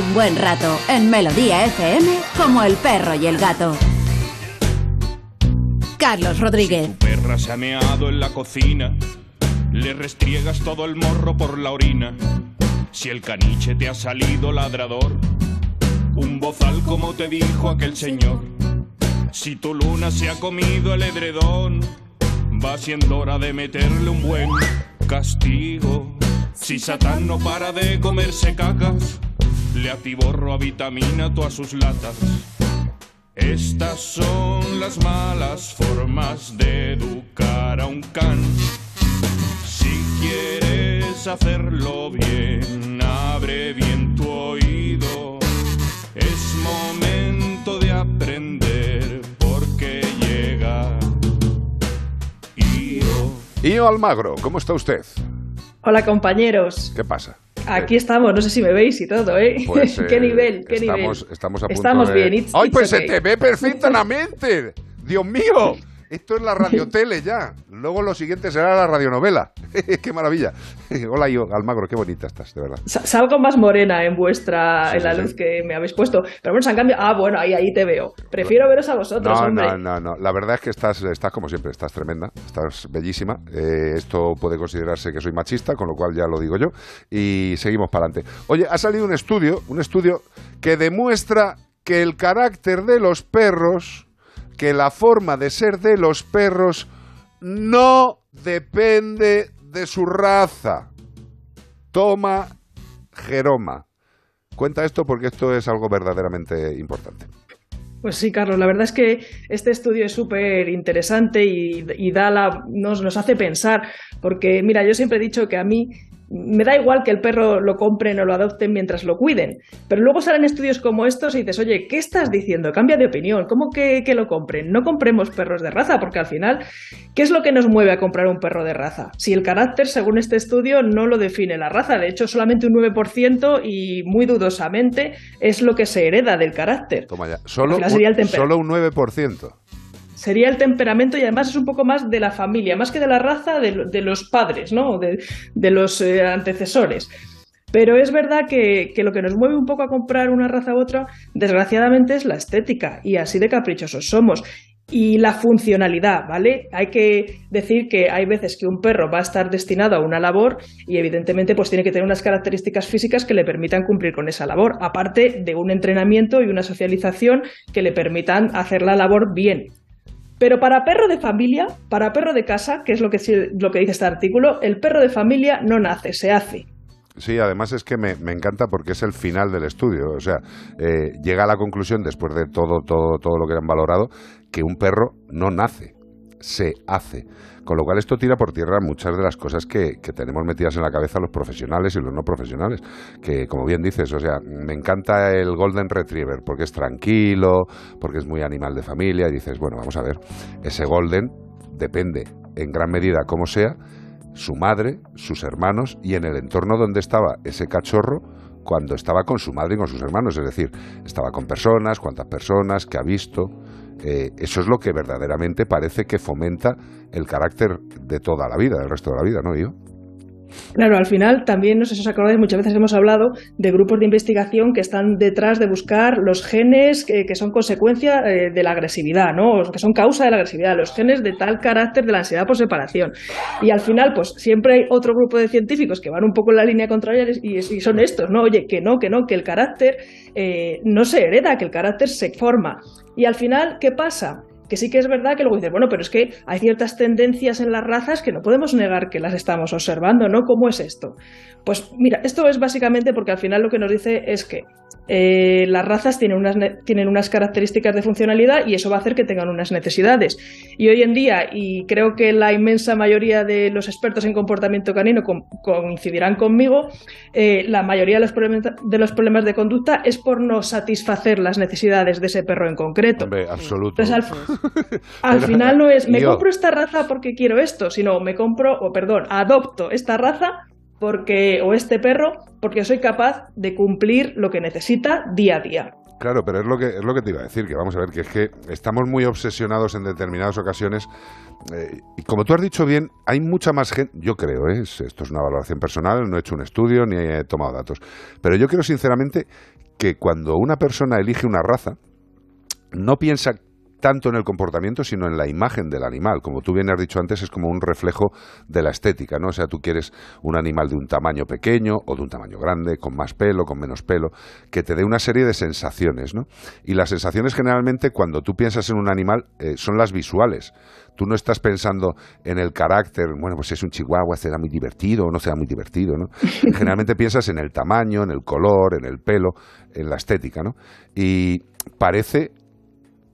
un buen rato en Melodía FM como el perro y el gato. Carlos Rodríguez. perra se ha meado en la cocina, le restriegas todo el morro por la orina. Si el caniche te ha salido ladrador, un bozal como te dijo aquel señor. Si tu luna se ha comido el edredón, va siendo hora de meterle un buen castigo. Si Satán no para de comerse cacas, le atiborro a vitamina todas sus latas. Estas son las malas formas de educar a un can. Si quieres hacerlo bien, abre bien tu oído. Es momento de aprender porque llega Io. Io Almagro, ¿cómo está usted? Hola compañeros, ¿Qué pasa? Aquí estamos, no sé si me veis y todo, ¿eh? Pues, *laughs* ¿Qué eh, nivel? ¿Qué estamos, nivel? Estamos a punto Estamos de... bien, it's- ¡Ay, it's pues se okay. te ve perfectamente! ¡Dios mío! Esto es la radiotele *laughs* ya. Luego lo siguiente será la radionovela. *laughs* ¡Qué maravilla! *laughs* Hola, yo, Almagro, qué bonita estás, de verdad. Sa- Salgo más morena en vuestra, Sí, en la sí, luz que me habéis puesto. Pero bueno, se han cambiado. Ah, bueno, ahí, ahí te veo. Prefiero veros a vosotros, No, hombre. no, no, no. La verdad es que estás, estás como siempre, estás tremenda, estás bellísima. Eh, esto puede considerarse que soy machista, con lo cual ya lo digo yo. Y seguimos para adelante. Oye, ha salido un estudio, un estudio que demuestra que el carácter de los perros, que la forma de ser de los perros, no depende de su raza. Toma Jeroma. Cuenta esto porque esto es algo verdaderamente importante. Pues sí, Carlos, la verdad es que este estudio es súper interesante y, y da la, nos, nos hace pensar, porque mira, yo siempre he dicho que a mí me da igual que el perro lo compren o lo adopten mientras lo cuiden, pero luego salen estudios como estos y dices, oye, ¿qué estás diciendo? Cambia de opinión, ¿cómo que, que lo compren? No compremos perros de raza, porque al final, ¿qué es lo que nos mueve a comprar un perro de raza? Si el carácter, según este estudio, no lo define la raza, de hecho solamente un 9% y muy dudosamente es lo que se hereda del carácter. Toma ya. Solo, un, solo un 9%. Sería el temperamento y además es un poco más de la familia, más que de la raza de, lo- de los padres, ¿no? De, de los eh, antecesores. Pero es verdad que, que lo que nos mueve un poco a comprar una raza u otra, desgraciadamente, es la estética. Y así de caprichosos somos. Y la funcionalidad, ¿vale? Hay que decir que hay veces que un perro va a estar destinado a una labor y evidentemente pues tiene que tener unas características físicas que le permitan cumplir con esa labor, aparte de un entrenamiento y una socialización que le permitan hacer la labor bien. Pero para perro de familia, para perro de casa, que es lo que, lo que dice este artículo, el perro de familia no nace, se hace. Sí, además es que me, me encanta porque es el final del estudio. O sea, eh, llega a la conclusión, después de todo, todo, todo lo que han valorado, que un perro no nace, se hace. Con lo cual esto tira por tierra muchas de las cosas que, que tenemos metidas en la cabeza los profesionales y los no profesionales. Que, como bien dices, o sea, me encanta el Golden Retriever porque es tranquilo, porque es muy animal de familia. Y dices, bueno, vamos a ver, ese Golden depende en gran medida como sea, su madre, sus hermanos y en el entorno donde estaba ese cachorro cuando estaba con su madre y con sus hermanos. Es decir, estaba con personas, cuántas personas, qué ha visto. Eso es lo que verdaderamente parece que fomenta el carácter de toda la vida, del resto de la vida, ¿no, yo? Claro, al final también, no sé si os acordáis, muchas veces hemos hablado de grupos de investigación que están detrás de buscar los genes que, son consecuencia eh, de la agresividad, ¿no? O que son causa de la agresividad, los genes de tal carácter de la ansiedad por separación. Y al final, pues siempre hay otro grupo de científicos que van un poco en la línea contraria y, y son estos, ¿no? Oye, que no, que no, que el carácter eh, no se hereda, que el carácter se forma. Y al final, ¿qué pasa? Que sí que es verdad que luego dices, bueno, pero es que hay ciertas tendencias en las razas que no podemos negar que las estamos observando, ¿no? ¿Cómo es esto? Pues mira, esto es básicamente porque al final lo que nos dice es que eh, las razas tienen unas, ne- tienen unas características de funcionalidad y eso va a hacer que tengan unas necesidades. Y hoy en día, y creo que la inmensa mayoría de los expertos en comportamiento canino coincidirán conmigo, eh, la mayoría de los, problemas, de los problemas de conducta es por no satisfacer las necesidades de ese perro en concreto. Hombre, absoluto. Entonces, al, *laughs* final no es me compro esta raza porque quiero esto, sino me compro, o perdón, adopto esta raza porque o este perro porque soy capaz de cumplir lo que necesita día a día. Claro, pero es lo que es lo que te iba a decir, que vamos a ver, que es que estamos muy obsesionados en determinadas ocasiones eh, y como tú has dicho bien, hay mucha más gente, yo creo, ¿eh? Es- esto es una valoración personal, no he hecho un estudio ni he tomado datos, pero yo creo sinceramente que cuando una persona elige una raza, no piensa tanto en el comportamiento, sino en la imagen del animal. Como tú bien has dicho antes, es como un reflejo de la estética, ¿no? O sea, tú quieres un animal de un tamaño pequeño o de un tamaño grande, con más pelo, con menos pelo, que te dé una serie de sensaciones, ¿no? Y las sensaciones generalmente, cuando tú piensas en un animal, eh, son las visuales. Tú no estás pensando en el carácter, bueno, pues si es un chihuahua, será muy divertido o no será muy divertido, ¿no? *laughs* Generalmente piensas en el tamaño, en el color, en el pelo, en la estética, ¿no? Y parece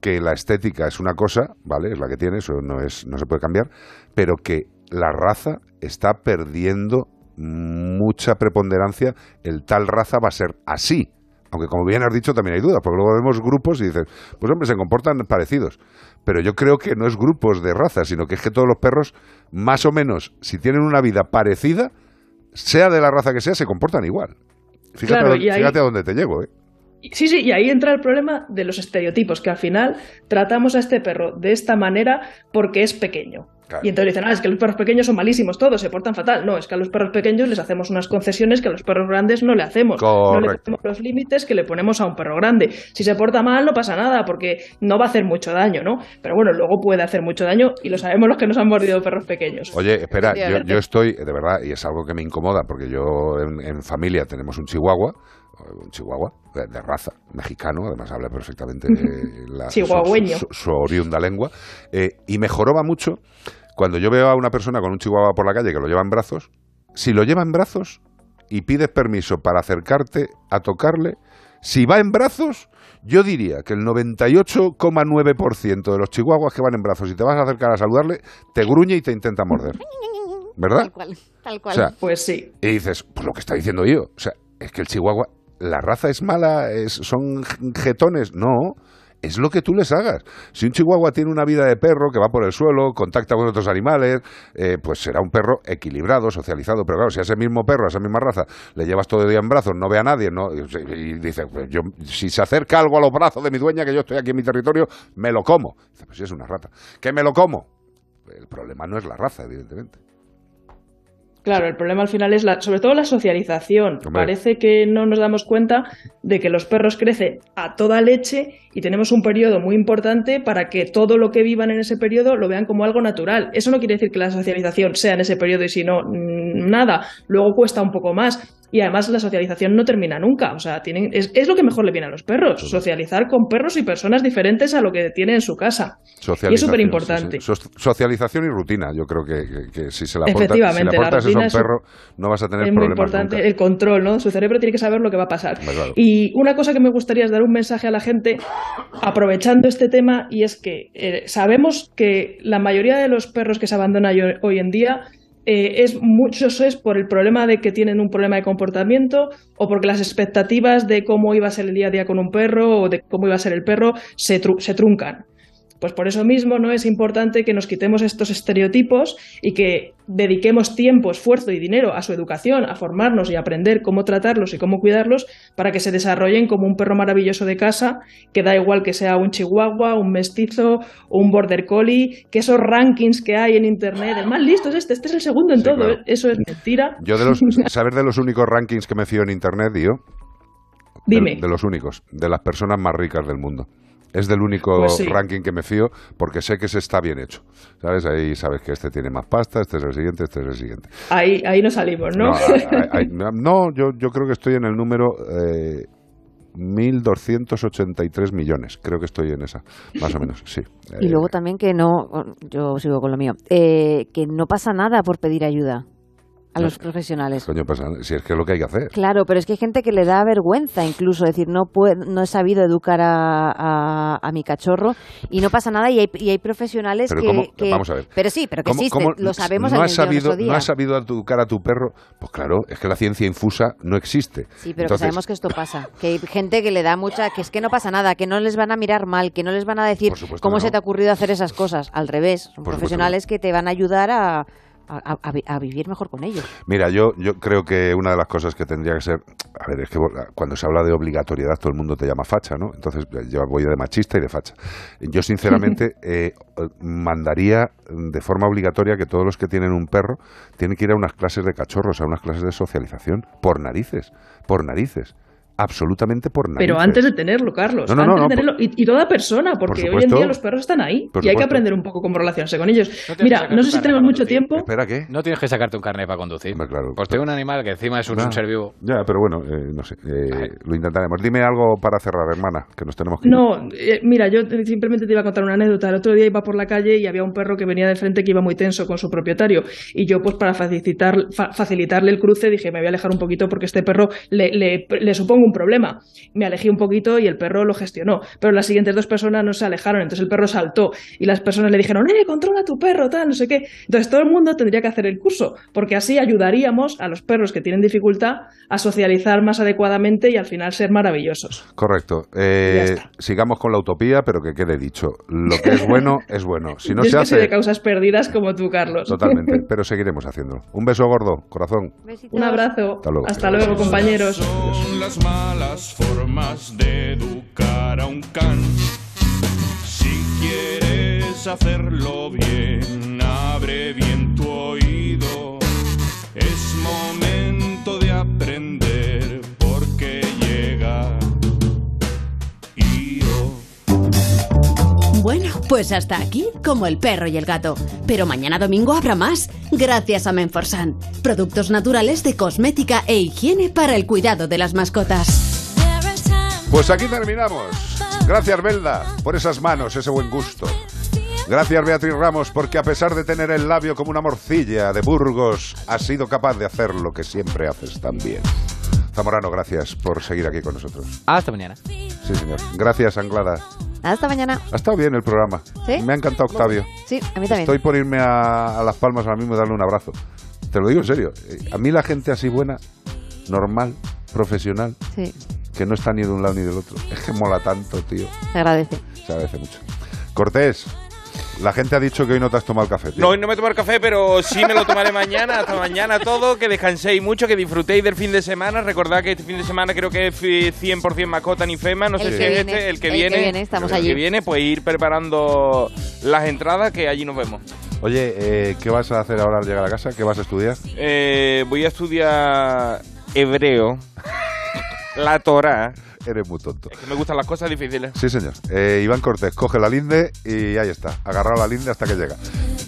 que la estética es una cosa, ¿vale? Es la que tiene, eso no, es, no se puede cambiar, pero que la raza está perdiendo mucha preponderancia, el tal raza va a ser así. Aunque como bien has dicho también hay dudas, porque luego vemos grupos y dices, pues hombre, se comportan parecidos. Pero yo creo que no es grupos de razas, sino que es que todos los perros, más o menos, si tienen una vida parecida, sea de la raza que sea, se comportan igual. Fíjate, Claro, a, dónde- y ahí- fíjate a dónde te llego, ¿eh? Sí, sí, y ahí entra el problema de los estereotipos, que al final tratamos a este perro de esta manera porque es pequeño. Y entonces dicen, ah, es que los perros pequeños son malísimos todos, se portan fatal. No, es que a los perros pequeños les hacemos unas concesiones que a los perros grandes no le hacemos. No le ponemos los límites que le ponemos a un perro grande. Si se porta mal, no pasa nada, porque no va a hacer mucho daño, ¿no? Pero bueno, luego puede hacer mucho daño y lo sabemos los que nos han mordido perros pequeños. Oye, espera, yo, yo estoy, de verdad, y es algo que me incomoda, porque yo en, en familia tenemos un chihuahua, un chihuahua de, raza, mexicano, además habla perfectamente *laughs* la, su- Chihuahueño. su, su- su oriunda lengua, eh, y me joroba mucho cuando yo veo a una persona con un chihuahua por la calle que lo lleva en brazos, si lo lleva en brazos y pides permiso para acercarte a tocarle, si va en brazos, yo diría que el 98,9% de los chihuahuas que van en brazos y te vas a acercar a saludarle, te gruñe y te intenta morder. *laughs* ¿Verdad? Tal cual, tal O cual. sea, pues sí. Y dices, pues lo que está diciendo yo. O sea, es que el chihuahua, la raza es mala, son jetones. No, es lo que tú les hagas. Si un chihuahua tiene una vida de perro que va por el suelo, contacta con otros animales, eh, pues será un perro equilibrado, socializado. Pero claro, si a ese mismo perro, a esa misma raza, le llevas todo el día en brazos, no ve a nadie, no, y, dice, pues yo, si se acerca algo a los brazos de mi dueña, que yo estoy aquí en mi territorio, me lo como. Dice, pues sí, es una rata. ¿Que me lo como? El problema no es la raza, evidentemente. Claro, el problema al final es la, sobre todo la socialización. Hombre. Parece que no nos damos cuenta de que los perros crecen a toda leche y tenemos un periodo muy importante para que todo lo que vivan en ese periodo lo vean como algo natural. Eso no quiere decir que la socialización sea en ese periodo y si no, mm, nada. Luego cuesta un poco más. Y además la socialización no termina nunca. O sea, tienen, es, es lo que mejor le viene a los perros. Socializar con perros y personas diferentes a lo que tiene en su casa. Y es súper importante. sí, sí. So- socialización y rutina. Yo creo que, que- que si se la aporta, si la aportas eso a rutina un es un- perro, no vas a tener es muy problemas importante nunca. el control, ¿no? Su cerebro tiene que saber lo que va a pasar. Claro. Y una cosa que me gustaría es dar un mensaje a la gente aprovechando este tema y es que eh, sabemos que la mayoría de los perros que se abandonan hoy en día eh, es muchos es por el problema de que tienen un problema de comportamiento o porque las expectativas de cómo iba a ser el día a día con un perro o de cómo iba a ser el perro se, tru- se truncan. Pues por eso mismo no es importante que nos quitemos estos estereotipos y que dediquemos tiempo, esfuerzo y dinero a su educación, a formarnos y a aprender cómo tratarlos y cómo cuidarlos para que se desarrollen como un perro maravilloso de casa, que da igual que sea un chihuahua, un mestizo, un border collie, que esos rankings que hay en internet, el más listo es este, este es el segundo en Sí, todo, claro. eso es mentira. Yo de los, ¿sabes de los únicos rankings que me fío en internet, yo? Dime. De, de los únicos, de las personas más ricas del mundo. Es del único Pues sí. ranking que me fío porque sé que se está bien hecho. ¿Sabes? Ahí sabes que este tiene más pasta, este es el siguiente, este es el siguiente. Ahí, ahí no salimos, ¿no? No, hay- *laughs* hay- no, yo, yo creo que estoy en el número eh, 1.283 millones. Creo que estoy en esa, más o menos, sí. *laughs* Y Eh, luego también que no, yo sigo con lo mío, eh, que no pasa nada por pedir ayuda a No. los profesionales. Coño, pasa, si es que es lo que hay que hacer. Claro, pero es que hay gente que le da vergüenza incluso decir no puedo, no he sabido educar a, a- a mi cachorro y no pasa nada y hay, y hay profesionales Pero que, ¿cómo? que- Vamos a ver. pero sí, pero que ¿Cómo- existe, cómo lo sabemos no has sabido, día. ¿No has sabido educar a tu perro? Pues claro, es que la ciencia infusa no existe. Sí, pero que sabemos que esto pasa, que hay gente que le da mucha, que es que no pasa nada, que no les van a mirar mal, que no les van a decir cómo se te ha ocurrido hacer esas cosas. Al revés, son Por profesionales que te van a ayudar a, a, a- a vi- a vivir mejor con ellos. Mira, yo, yo creo que una de las cosas que tendría que ser, a ver, es que cuando se habla de obligatoriedad todo el mundo te llama facha, ¿no? Entonces yo voy de machista y de facha. Yo sinceramente *laughs* eh, mandaría de forma obligatoria que todos los que tienen un perro tienen que ir a unas clases de cachorros, a unas clases de socialización, por narices, por narices. Absolutamente por narices. Pero antes de tenerlo, Carlos. No, no, no, antes no, de tenerlo. Y, y toda persona, porque hoy en día los perros están ahí. Por y hay que aprender un poco cómo relacionarse con ellos. Mira, no sé si tenemos mucho tiempo. ¿Espera qué? No tienes que sacarte un carnet para conducir. claro. Pues tengo un animal que encima es un, un ser vivo. Ya, pero bueno, eh, no sé, eh, lo intentaremos. Dime algo para cerrar, hermana, que nos tenemos que ir. No, eh, mira, yo te- simplemente te iba a contar una anécdota. El otro día iba por la calle y había un perro que venía de frente que iba muy tenso con su propietario. Y yo, pues para facilitar, fa- facilitarle el cruce, dije, me voy a alejar un poquito porque este perro le, le, le supongo un problema. Me alejé un poquito y el perro lo gestionó. Pero las siguientes dos personas no se alejaron, entonces el perro saltó. Y las personas le dijeron, eh, controla tu perro, tal, no sé qué. Entonces todo el mundo tendría que hacer el curso, porque así ayudaríamos a los perros que tienen dificultad a socializar más adecuadamente y al final ser maravillosos. Correcto. Eh, sigamos con la utopía, pero que quede dicho. Lo que es bueno, *laughs* es bueno. Si no Yo es se que soy de hace, causas perdidas como tú, Carlos. totalmente. *laughs* Pero seguiremos haciéndolo. Un beso gordo, corazón. Un abrazo. Hasta luego. Hasta luego, compañeros. Son las malas formas de educar a un can. Si quieres hacerlo bien, abre bien tu oído. Es momento Bueno, pues hasta aquí, como el perro y el gato. Pero mañana domingo habrá más, gracias a Menforsan. Productos naturales de cosmética e higiene para el cuidado de las mascotas. Pues aquí terminamos. Gracias, Belda, por esas manos, ese buen gusto. Gracias, Beatriz Ramos, porque a pesar de tener el labio como una morcilla de Burgos, has sido capaz de hacer lo que siempre haces tan bien. Zamorano, gracias por seguir aquí con nosotros. Hasta mañana. Sí, señor. Gracias, Anglada. Hasta mañana. Ha estado bien el programa. ¿Sí? Me ha encantado Octavio. Sí, a mí también. Estoy por irme a, a Las Palmas ahora mismo y darle un abrazo. Te lo digo en serio. Eh, A mí la gente así buena, normal, profesional, Sí, que no está ni de un lado ni del otro. Es que mola tanto, tío. se agradece. Se agradece mucho. Cortés, la gente ha dicho que hoy no te has tomado el café, tío. No, hoy no me tomo el café, pero sí me lo tomaré mañana. Hasta mañana todo. Que descanséis mucho, que disfrutéis del fin de semana. Recordad que este fin de semana creo que es fi- 100% mascota ni FEMA. No El sé si es viene, este, el que el que viene. viene, estamos el allí. que viene, pues ir preparando las entradas, que allí nos vemos. Oye, eh, ¿qué vas a hacer ahora al llegar a casa? ¿Qué vas a estudiar? Eh, voy a estudiar hebreo, la Torah. Eres muy tonto. Que me gustan las cosas difíciles. Sí, señor. Eh, Iván Cortés, coge la linde y ahí está. Agarrado la linde hasta que llega.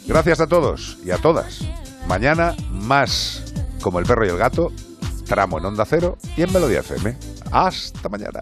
Gracias a todos y a todas. Mañana más como el perro y el gato, tramo en Onda Cero y en Melodía FM. Hasta mañana.